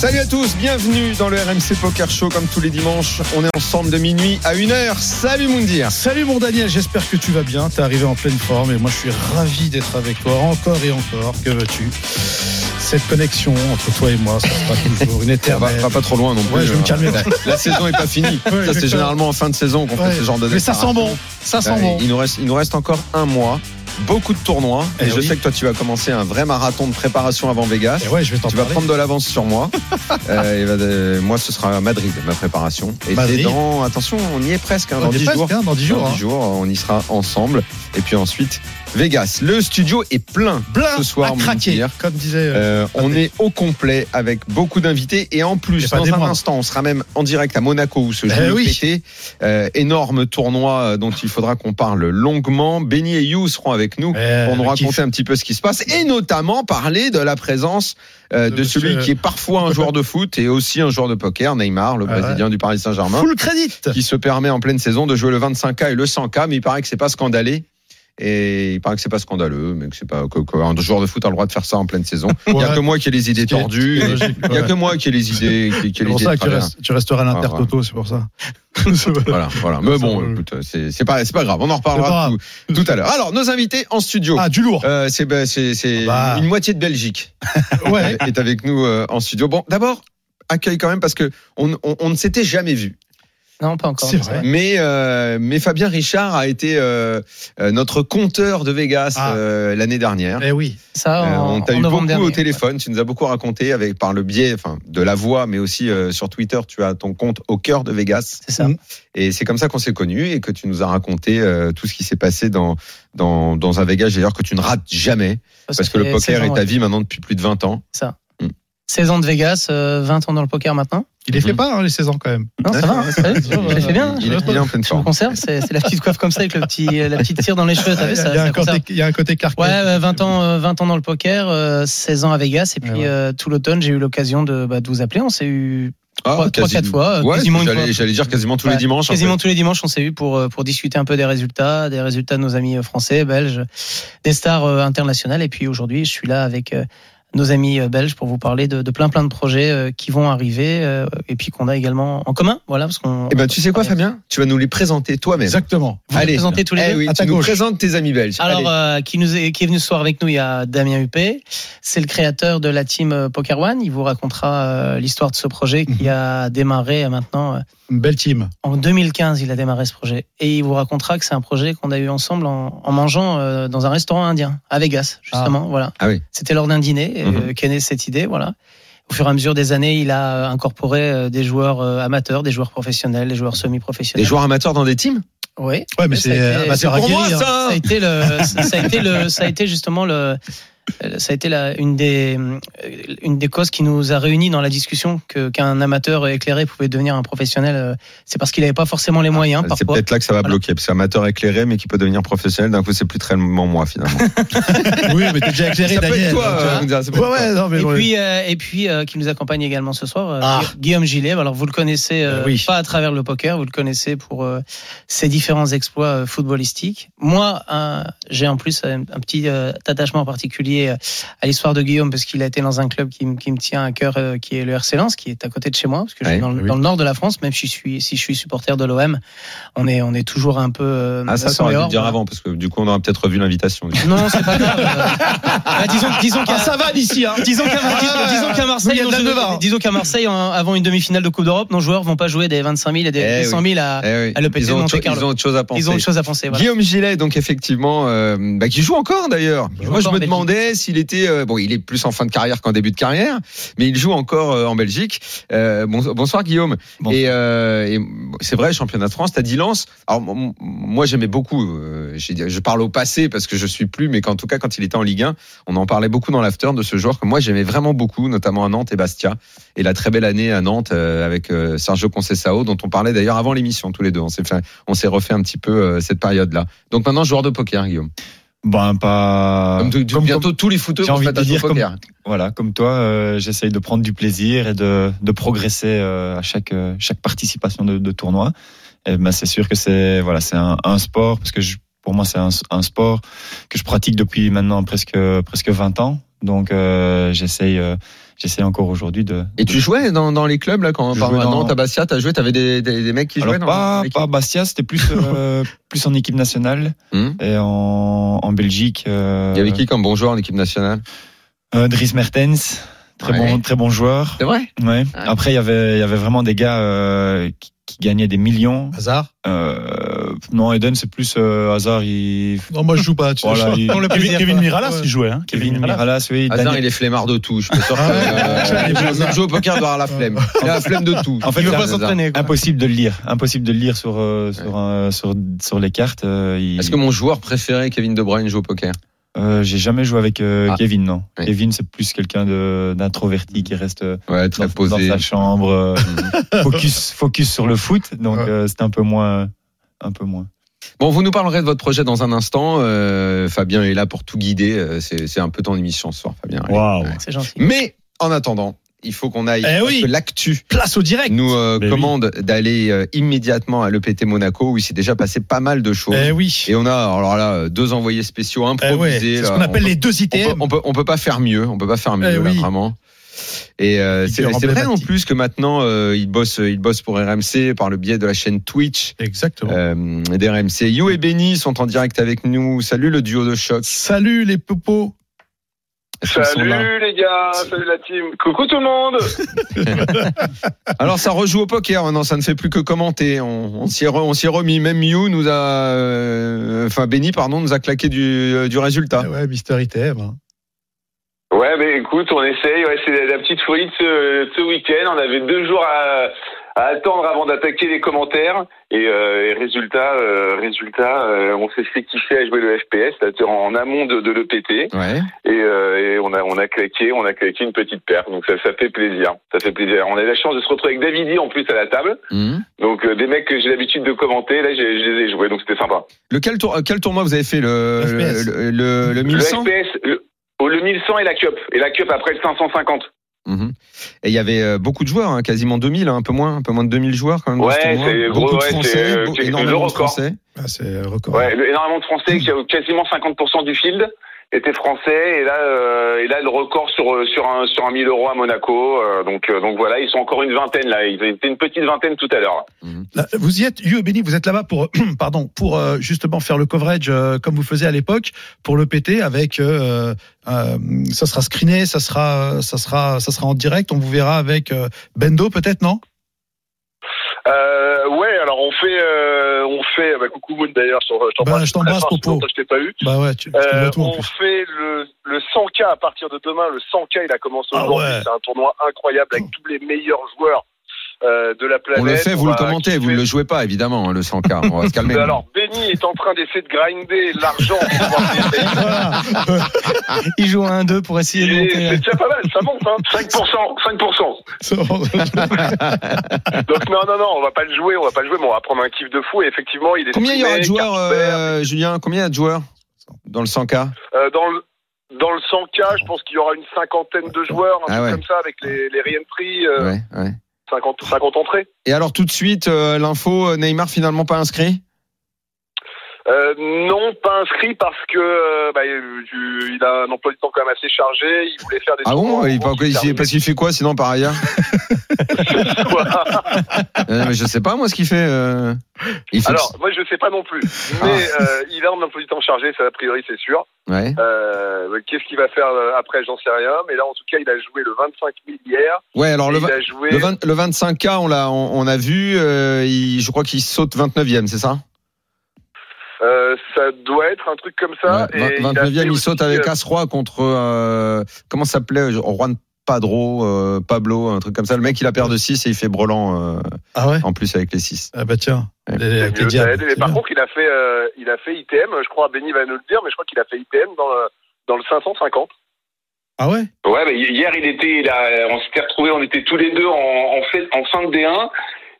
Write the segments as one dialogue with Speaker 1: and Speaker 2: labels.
Speaker 1: Salut à tous, bienvenue dans le RMC Poker Show comme tous les dimanches. On est ensemble de minuit à 1h. Salut Moundir.
Speaker 2: Salut mon Daniel, j'espère que tu vas bien. T'es arrivé en pleine forme et moi je suis ravi d'être avec toi encore et encore. Que veux-tu? Cette connexion entre toi et moi, ça sera toujours une
Speaker 1: On va,
Speaker 2: éternelle.
Speaker 1: va pas trop loin non plus.
Speaker 2: Ouais, je vais me calmer.
Speaker 1: La, la saison est pas finie.
Speaker 2: Ouais,
Speaker 1: ça c'est généralement en fin de saison qu'on
Speaker 2: Ouais.
Speaker 1: fait ce genre de
Speaker 2: Mais ça sent bon, ça sent bon.
Speaker 1: Il nous reste, il nous reste encore un mois. Beaucoup de tournois. Et,
Speaker 2: Eh
Speaker 1: je
Speaker 2: oui.
Speaker 1: sais que toi tu vas commencer un vrai marathon de préparation avant Vegas.
Speaker 2: Et ouais, je vais
Speaker 1: Tu vas
Speaker 2: parler.
Speaker 1: prendre de l'avance sur moi. Euh, et moi, ce sera à Madrid, ma préparation. Et
Speaker 2: Madrid.
Speaker 1: dans, attention, on y est presque, hein,
Speaker 2: On
Speaker 1: dans
Speaker 2: est
Speaker 1: 10
Speaker 2: presque,
Speaker 1: jours.
Speaker 2: hein, dans 10 jours.
Speaker 1: Dans
Speaker 2: hein.
Speaker 1: 10 jours, on y sera ensemble. Et puis ensuite, Vegas. Le studio est plein
Speaker 2: Plein
Speaker 1: ce soir,
Speaker 2: à craquer,
Speaker 1: Moundir.
Speaker 2: comme disait. euh,
Speaker 1: Euh, on est au complet avec beaucoup d'invités et en plus dans un instant on sera même en direct à Monaco où se joue
Speaker 2: Eh
Speaker 1: le
Speaker 2: oui.
Speaker 1: PT Euh, énorme tournoi dont il faudra qu'on parle longuement Benny et You seront avec nous
Speaker 2: eh,
Speaker 1: pour nous
Speaker 2: le
Speaker 1: raconter
Speaker 2: kiff.
Speaker 1: un petit peu ce qui se passe et notamment parler de la présence
Speaker 2: De
Speaker 1: de, celui qui est parfois un joueur de foot et aussi un joueur de poker Neymar le
Speaker 2: Ah ouais.
Speaker 1: brésilien du Paris Saint-Germain
Speaker 2: Full crédit.
Speaker 1: qui se permet en pleine saison de jouer le 25K et le 100K mais il paraît que c'est pas scandalé et il paraît que c'est pas scandaleux, mais que c'est pas que- qu'un joueur de foot a le droit de faire ça en pleine saison. Il y a que moi qui ai les idées tordues. Il y a que moi qui ai les idées, qui, qui ai
Speaker 2: C'est pour ça que tu, resteras à
Speaker 1: Ah,
Speaker 2: l'Intertoto, c'est pour ça.
Speaker 1: Voilà, voilà. Mais bon, écoute, c'est c'est pas, c'est pas grave. On en reparlera tout, tout à l'heure. Alors, nos invités en studio.
Speaker 2: Ah, du lourd.
Speaker 1: Euh, c'est c'est c'est
Speaker 2: Bah.
Speaker 1: une moitié de Belgique
Speaker 2: Ouais.
Speaker 1: est avec nous euh, en studio. Bon, d'abord accueil quand même parce que on, on, on ne s'était jamais vu.
Speaker 3: Non, pas encore.
Speaker 2: C'est vrai.
Speaker 1: Mais euh, mais Fabien Richard a été euh, euh, notre compteur de Vegas
Speaker 2: Ah.
Speaker 1: euh, l'année dernière.
Speaker 2: Eh oui.
Speaker 3: Ça,
Speaker 1: Euh,
Speaker 3: en,
Speaker 1: on t'a eu beaucoup
Speaker 3: dernier.
Speaker 1: au téléphone, tu nous as beaucoup raconté avec par le biais enfin de la voix mais aussi euh, sur Twitter, tu as ton compte au cœur de Vegas
Speaker 3: C'est ça.
Speaker 1: Et c'est comme ça qu'on s'est connus et que tu nous as raconté euh, tout ce qui s'est passé dans dans dans un Vegas d'ailleurs que tu ne rates jamais
Speaker 3: Ça
Speaker 1: parce que le
Speaker 3: fait
Speaker 1: poker
Speaker 3: 16 ans,
Speaker 1: est ta
Speaker 3: ouais.
Speaker 1: vie maintenant depuis plus de 20 ans.
Speaker 3: 16 ans de Vegas, euh, 20 ans dans le poker maintenant.
Speaker 2: Il les fait
Speaker 1: Mhm.
Speaker 2: pas, hein, les 16 ans quand même.
Speaker 3: Non, ça va, hein, ça va,
Speaker 1: Il,
Speaker 3: l'ai fait bien.
Speaker 1: il- il est en pleine forme.
Speaker 3: conserve, c'est la petite coiffe comme ça avec le petit, la petite cire dans les cheveux,
Speaker 2: Il y
Speaker 3: ça,
Speaker 2: a
Speaker 3: conserve.
Speaker 2: côté- il y a un côté carquet.
Speaker 3: Ouais, euh, 20 ans, euh, 20 ans dans le poker, euh, 16 ans à Vegas, et puis
Speaker 2: Ouais,
Speaker 3: euh, tout l'automne, j'ai eu l'occasion de, bah, de vous appeler. On s'est eu
Speaker 1: Ah,
Speaker 3: trois, trois,
Speaker 1: quasi-
Speaker 3: quatre fois, euh,
Speaker 1: Ouais,
Speaker 3: quasiment une fois.
Speaker 1: j'allais dire quasiment tous les dimanches. en
Speaker 3: Quasiment
Speaker 1: fait.
Speaker 3: tous les dimanches, on s'est eu pour, euh, pour discuter un peu des résultats, des résultats de nos amis euh, français, belges, des stars euh, internationales. Et puis aujourd'hui, je suis là avec euh, nos amis euh, belges pour vous parler de, de plein plein de projets euh, qui vont arriver euh, et puis qu'on a également en commun. Voilà, parce qu'on.
Speaker 1: Eh ben tu sais quoi Fabien? Tu vas nous les présenter toi-même.
Speaker 2: Exactement.
Speaker 3: Vous vous présentez tous les
Speaker 1: Eh
Speaker 3: deux
Speaker 1: oui,
Speaker 2: À ta
Speaker 1: tu nous présentes tes amis belges.
Speaker 3: Alors,
Speaker 1: Allez.
Speaker 3: euh, qui, nous est, qui est venu ce soir avec nous, il y a Damien Huppé. C'est le créateur de la team Poker One. Il vous racontera euh, l'histoire de ce projet qui
Speaker 2: Mhm.
Speaker 3: a démarré maintenant. euh,
Speaker 2: Une belle team.
Speaker 3: En 2015, il a démarré ce projet. Et il vous racontera que c'est un projet qu'on a eu ensemble en, en mangeant euh, dans un restaurant indien, à Vegas, justement. Voilà.
Speaker 1: Ah oui.
Speaker 3: C'était lors d'un dîner euh,
Speaker 1: Mhm.
Speaker 3: qu'est née cette idée. Voilà. Au fur et à mesure des années, il a incorporé euh, des joueurs euh, amateurs, des joueurs professionnels, des joueurs
Speaker 1: Des
Speaker 3: semi-professionnels.
Speaker 1: joueurs amateurs dans des teams?
Speaker 3: Oui.
Speaker 2: Ouais, mais
Speaker 3: Ça a
Speaker 2: c'est
Speaker 3: été-
Speaker 2: bah, c'est
Speaker 1: pour moi,
Speaker 2: hein.
Speaker 1: ça
Speaker 3: Ça a été le, ça a été le, ça a été justement le, ça a été la, une des, une des causes qui nous a réunis dans la discussion que qu'un amateur éclairé pouvait devenir un professionnel. euh, C'est parce qu'il n'avait pas forcément les moyens.
Speaker 1: Ah, C'est
Speaker 3: parfois.
Speaker 1: peut-être là que ça va
Speaker 3: Voilà.
Speaker 1: bloquer. Parce que amateur éclairé, mais qui peut devenir professionnel, d'un coup, c'est plus très moi, finalement.
Speaker 2: Oui, mais t'es déjà éclairé,
Speaker 1: ça peut
Speaker 2: Daniel.
Speaker 1: être toi,
Speaker 2: donc,
Speaker 1: euh,
Speaker 2: hein.
Speaker 1: Moundir, ça peut être
Speaker 2: Ouais, ouais, non, mais
Speaker 3: Et
Speaker 2: ouais.
Speaker 3: puis, euh, et puis euh, qui nous accompagne également ce soir, euh,
Speaker 2: Ah.
Speaker 3: Guillaume Gillet. Alors vous le connaissez euh,
Speaker 2: Euh, oui.
Speaker 3: pas à travers le poker, vous le connaissez pour euh, ses différents exploits euh, footballistiques. Moi, j'ai en plus un, un petit euh, attachement particulier euh, à l'histoire de Guillaume parce qu'il a été dans un club qui, me- qui me tient à cœur, euh, qui est le RC Lens, qui est à côté de chez moi, parce que je suis dans, le-
Speaker 2: oui.
Speaker 3: dans le nord de la France, même si je suis si je suis supporter de l'OM, on est on est toujours un peu. euh,
Speaker 1: Ah, ça, ça aurait dû dire avant, parce que du coup, on aurait peut-être revu l'invitation.
Speaker 3: Non, c'est pas grave. Euh, bah, disons, disons qu'à
Speaker 2: Ah, ça va d'ici, hein.
Speaker 3: Disons qu'à dis- disons qu'à Marseille,
Speaker 2: Il y a de la
Speaker 3: nos-
Speaker 2: devant.
Speaker 3: disons qu'à Marseille, en- avant une demi-finale de Coupe d'Europe, nos joueurs vont pas jouer des 25 000 et des,
Speaker 1: Eh
Speaker 3: des 100 000 à,
Speaker 1: Eh oui.
Speaker 3: à l'EPT
Speaker 1: ils, ont
Speaker 3: Monte
Speaker 1: autre,
Speaker 3: Carlo.
Speaker 1: ils ont autre chose à penser.
Speaker 3: Ils ont autre chose à penser. Voilà.
Speaker 1: Guillaume Gillet, donc effectivement, euh, bah, qui joue encore d'ailleurs. Moi, je me
Speaker 3: en
Speaker 1: s'il était, euh, bon, il est plus en fin de carrière qu'en début de carrière, mais il joue encore euh, en Belgique. Euh, bon- bonsoir Guillaume.
Speaker 2: Bonsoir.
Speaker 1: Et, euh, et c'est vrai, championnat de France, t'as dit Lens. Alors moi, j'aimais beaucoup. je parle au passé parce que je suis plus, mais qu'en tout cas, quand il était en Ligue 1, on en parlait beaucoup dans l'after de ce joueur que moi j'aimais vraiment beaucoup, notamment à Nantes et Bastia, et la très belle année à Nantes avec Sergio Conceição, dont on parlait d'ailleurs avant l'émission tous les deux. On s'est on s'est refait un petit peu cette période-là. Donc maintenant, joueur de poker, Guillaume.
Speaker 4: Ben pas.
Speaker 1: Comme, bientôt tous les footeux
Speaker 4: j'ai envie de dire. Voilà, comme toi, euh, j'essaye de prendre du plaisir et de, de progresser euh, à chaque euh, chaque participation de, de tournoi. Et ben c'est sûr que c'est voilà, c'est un, un sport parce que je, pour moi c'est un, un sport que je pratique depuis maintenant presque presque 20 ans. Donc euh, j'essaye j'essaye encore aujourd'hui de.
Speaker 1: Et tu jouais dans, dans les clubs là quand par
Speaker 4: dans-
Speaker 1: Nantes, à Bastia, t'as joué, t'avais des, des, des mecs qui
Speaker 4: Alors
Speaker 1: jouaient dans
Speaker 4: pas
Speaker 1: l'équipe
Speaker 4: pas Bastia, c'était plus euh, plus en équipe nationale
Speaker 1: Hum.
Speaker 4: et en, en Belgique. euh,
Speaker 1: Il y avait qui comme bon joueur en équipe nationale?
Speaker 4: euh, Dries Mertens, très
Speaker 1: Ouais.
Speaker 4: bon très bon joueur.
Speaker 1: C'est vrai
Speaker 4: Ouais.
Speaker 1: Ah.
Speaker 4: Après, il y avait, il y avait vraiment des gars euh, qui, qui gagnaient des millions.
Speaker 2: Hasard
Speaker 4: Euh, non, Eden, c'est plus euh, hasard. Il...
Speaker 2: Non, moi je joue pas. Tu
Speaker 4: Voilà,
Speaker 2: sais,
Speaker 4: il-
Speaker 2: je-
Speaker 3: le
Speaker 2: Kevin,
Speaker 3: plaisir,
Speaker 2: Kevin
Speaker 3: quoi.
Speaker 2: Miralas,
Speaker 3: Ouais.
Speaker 2: il jouait. Hein.
Speaker 4: Kevin Miralas, oui.
Speaker 1: Hazard,
Speaker 4: Daniel-
Speaker 1: il est flemmard de tout. Je sûr que
Speaker 2: Ah ouais,
Speaker 1: euh,
Speaker 2: il joue
Speaker 1: au poker doit avoir la flemme. Il a la flemme de tout.
Speaker 4: En fait,
Speaker 3: Il veut pas
Speaker 1: Hazard.
Speaker 3: s'entraîner.
Speaker 4: impossible de le lire. Impossible de le lire sur euh, sur, euh, sur sur les cartes. euh, il-
Speaker 1: Est-ce que mon joueur préféré, Kevin De Bruyne, joue au poker?
Speaker 4: Euh, j'ai jamais joué avec euh,
Speaker 1: Ah.
Speaker 4: Kevin, non.
Speaker 1: Oui.
Speaker 4: Kevin, c'est plus quelqu'un de d'introverti qui reste euh,
Speaker 1: Ouais, très
Speaker 4: dans,
Speaker 1: posé.
Speaker 4: dans sa chambre, euh, focus focus sur le foot. Donc
Speaker 2: Ouais.
Speaker 4: euh, c'était un peu moins un peu moins.
Speaker 1: Bon, vous nous parlerez de votre projet dans un instant. Euh, Fabien est là pour tout guider. C'est c'est un peu ton émission ce soir, Fabien. Ouais.
Speaker 3: C'est gentil.
Speaker 1: Mais en attendant, il faut qu'on aille.
Speaker 2: Eh oui.
Speaker 1: que l'actu
Speaker 2: Place au direct.
Speaker 1: nous euh,
Speaker 2: oui.
Speaker 1: commande d'aller euh, immédiatement à l'EPT Monaco où il s'est déjà passé pas mal de choses.
Speaker 2: Eh oui.
Speaker 1: Et on a alors là deux envoyés spéciaux
Speaker 2: Eh ouais.
Speaker 1: improvisés.
Speaker 2: C'est ce qu'on appelle
Speaker 1: On
Speaker 2: les deux
Speaker 1: on peut,
Speaker 2: ITM.
Speaker 1: on peut on peut pas faire mieux, on peut pas faire mieux
Speaker 2: Eh
Speaker 1: là, vraiment. Et euh, c'est vrai en plus que maintenant euh, il bosse il bosse pour RMC par le biais de la chaîne Twitch
Speaker 2: Exactement.
Speaker 1: euh, d'RMC. You et Benny sont en direct avec nous. Salut le duo de choc.
Speaker 2: Salut les popos.
Speaker 1: Est-ce qu'ils sont là
Speaker 5: Salut les gars, salut la team. Coucou tout le monde.
Speaker 1: Alors ça rejoue au poker maintenant, ça ne fait plus que commenter. On, on s'y est re- on s'y est remis. Même You nous a, euh, enfin Benny pardon, nous a claqué du, euh, du résultat.
Speaker 2: Eh ouais, Mister ITM. hein.
Speaker 5: Ouais, mais écoute, on essaye. Ouais, c'est la petite folie de ce, ce week-end. On avait deux jours à, à attendre avant d'attaquer les commentaires. Et, euh, et résultat, euh, résultat, euh, on s'est fait kiffer à jouer le FPS, c'est-à-dire en amont de, de l'EPT.
Speaker 1: Ouais.
Speaker 5: Et, euh, et on a on a claqué, on a claqué une petite paire. Donc ça, ça fait plaisir. Ça fait plaisir. On a eu la chance de se retrouver avec Davidi en plus à la table.
Speaker 1: Mhm.
Speaker 5: Donc euh, des mecs que j'ai l'habitude de commenter. Là, j'ai- je les ai joués. Donc c'était sympa.
Speaker 1: Lequel tour, euh, quel tournoi vous avez fait le
Speaker 2: FPS.
Speaker 1: le, le, le
Speaker 5: Le
Speaker 1: 1100
Speaker 5: FPS, le, le 1100 et la Cup. Et la Cup après le 550.
Speaker 1: Mhm. Et il y avait euh, beaucoup de joueurs, hein, quasiment 2000, hein, un peu moins, un peu moins de 2000 joueurs quand même.
Speaker 5: Ouais, c'est gros, ouais, c'est, euh, c'est le
Speaker 1: énormément de
Speaker 5: record.
Speaker 1: Français.
Speaker 2: Ah, c'est record.
Speaker 5: Ouais, énormément de Français, qui a quasiment 50% du field étaient français. Et là, euh, et là le record sur euh, sur un sur un 1000 euros à Monaco. euh, donc euh, donc voilà, ils sont encore une vingtaine là. Ils étaient une petite vingtaine tout à l'heure. Là,
Speaker 2: vous y êtes, et Benny, vous êtes là-bas pour, pardon, pour euh, justement faire le coverage euh, comme vous faisiez à l'époque pour le PT avec, euh, euh, ça sera screené, ça sera, ça sera, ça sera en direct. On vous verra avec euh, Bendo peut-être, non?
Speaker 6: Euh, ouais, alors on fait, euh, on fait, bah, coucou Moon d'ailleurs, sur, je
Speaker 2: Bah, je t'embrasse, Popo.
Speaker 6: je t'ai pas eu.
Speaker 2: Bah ouais, tu, tu
Speaker 6: Euh,
Speaker 2: tout
Speaker 6: on fait le, le 100K à partir de demain. Le 100K, il a commencé
Speaker 2: Ah
Speaker 6: aujourd'hui.
Speaker 2: ouais.
Speaker 6: C'est un tournoi incroyable avec tous les meilleurs joueurs euh, de la planète.
Speaker 1: On le fait, vous le commentez, vous ne le jouez pas évidemment, hein, le 100K. On va se calmer.
Speaker 6: Mais alors, Benny est en train d'essayer de grinder l'argent.
Speaker 3: Il joue à 1-2 pour essayer de
Speaker 6: Et
Speaker 3: monter.
Speaker 6: C'est déjà pas mal, ça monte, hein. 5%, 5%. Donc non, non, non, on va pas le jouer, on va pas le jouer, mais on va prendre un kiff de fou. Et effectivement, il est
Speaker 1: Combien il y aura de joueurs, euh, Julien Combien il y a de joueurs dans le 100K
Speaker 6: Euh, dans le dans le 100K, je pense qu'il y aura une cinquantaine de joueurs, un
Speaker 1: Ah
Speaker 6: truc
Speaker 1: ouais.
Speaker 6: comme ça, avec les, les re-entry, euh,
Speaker 1: Ouais, ouais.
Speaker 6: 50, 50 entrées.
Speaker 1: Et alors tout de suite, euh, l'info, euh, Neymar finalement pas inscrit?
Speaker 6: Euh, non, pas inscrit parce que euh, bah, tu- il a un emploi du temps quand même assez chargé. Il voulait faire des
Speaker 1: Ah bon il, pas-
Speaker 6: il
Speaker 1: il- Parce qu'il fait quoi sinon par ailleurs. Euh, mais Je sais pas moi ce qu'il fait. euh, Il fait
Speaker 6: Alors, moi, je sais pas non plus. Mais euh, il a un emploi du temps chargé, ça a priori, c'est sûr.
Speaker 1: Ouais.
Speaker 6: Euh, Qu'est-ce qu'il va faire après, j'en sais rien. Mais là, en tout cas, il a joué le 25 000 hier.
Speaker 1: Ouais, alors le,
Speaker 6: il a joué.
Speaker 1: le, 20 le 25K, on l'a, on, on a vu, il- je crois qu'il saute 29e, c'est ça?
Speaker 6: Euh, ça doit être un truc comme ça.
Speaker 1: Ouais,
Speaker 6: et il a
Speaker 1: 29e,
Speaker 6: fait
Speaker 1: il saute avec
Speaker 6: euh,
Speaker 1: As-Roi contre, euh, comment ça s'appelait Juan Padro, euh, Pablo, un truc comme ça. Le mec, il a de 6 et il fait brelan euh,
Speaker 2: Ah ouais?
Speaker 1: en plus avec les 6.
Speaker 2: Ah bah tiens.
Speaker 1: Ouais.
Speaker 2: Les- avec les diables.
Speaker 6: Mais par
Speaker 2: bien.
Speaker 6: contre, il a fait, euh, il a fait ITM. Je crois, Benny va nous le dire, mais je crois qu'il a fait ITM dans le, dans le 550.
Speaker 2: Ah ouais?
Speaker 5: Ouais, mais hier il était, il a, on s'était retrouvés, on était tous les deux en, en fait en fin de D1.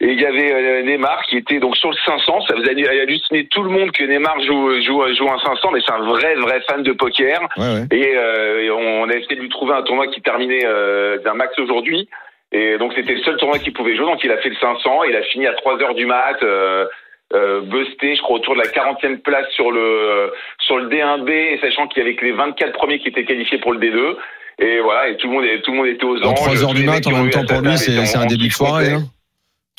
Speaker 5: Et il y avait euh, Neymar qui était donc sur le 500. Ça faisait halluciner tout le monde que Neymar joue, joue, joue un 500, mais c'est un vrai, vrai fan de poker.
Speaker 1: Ouais, ouais.
Speaker 5: Et, euh, et on a essayé de lui trouver un tournoi qui terminait euh, d'un max aujourd'hui. Et donc c'était le seul tournoi qu'il pouvait jouer. Donc il a fait le 500. Il a fini à 3 heures du mat. Euh, euh, busté, je crois autour de la 40e place sur le sur le D1B, et sachant qu'il y avait que les 24 premiers qui étaient qualifiés pour le D2. Et voilà, et tout le monde, tout le monde était aux anges.
Speaker 1: 3 heures du mat en même temps pour lui, c'est un
Speaker 5: en
Speaker 1: début de soirée. Hein.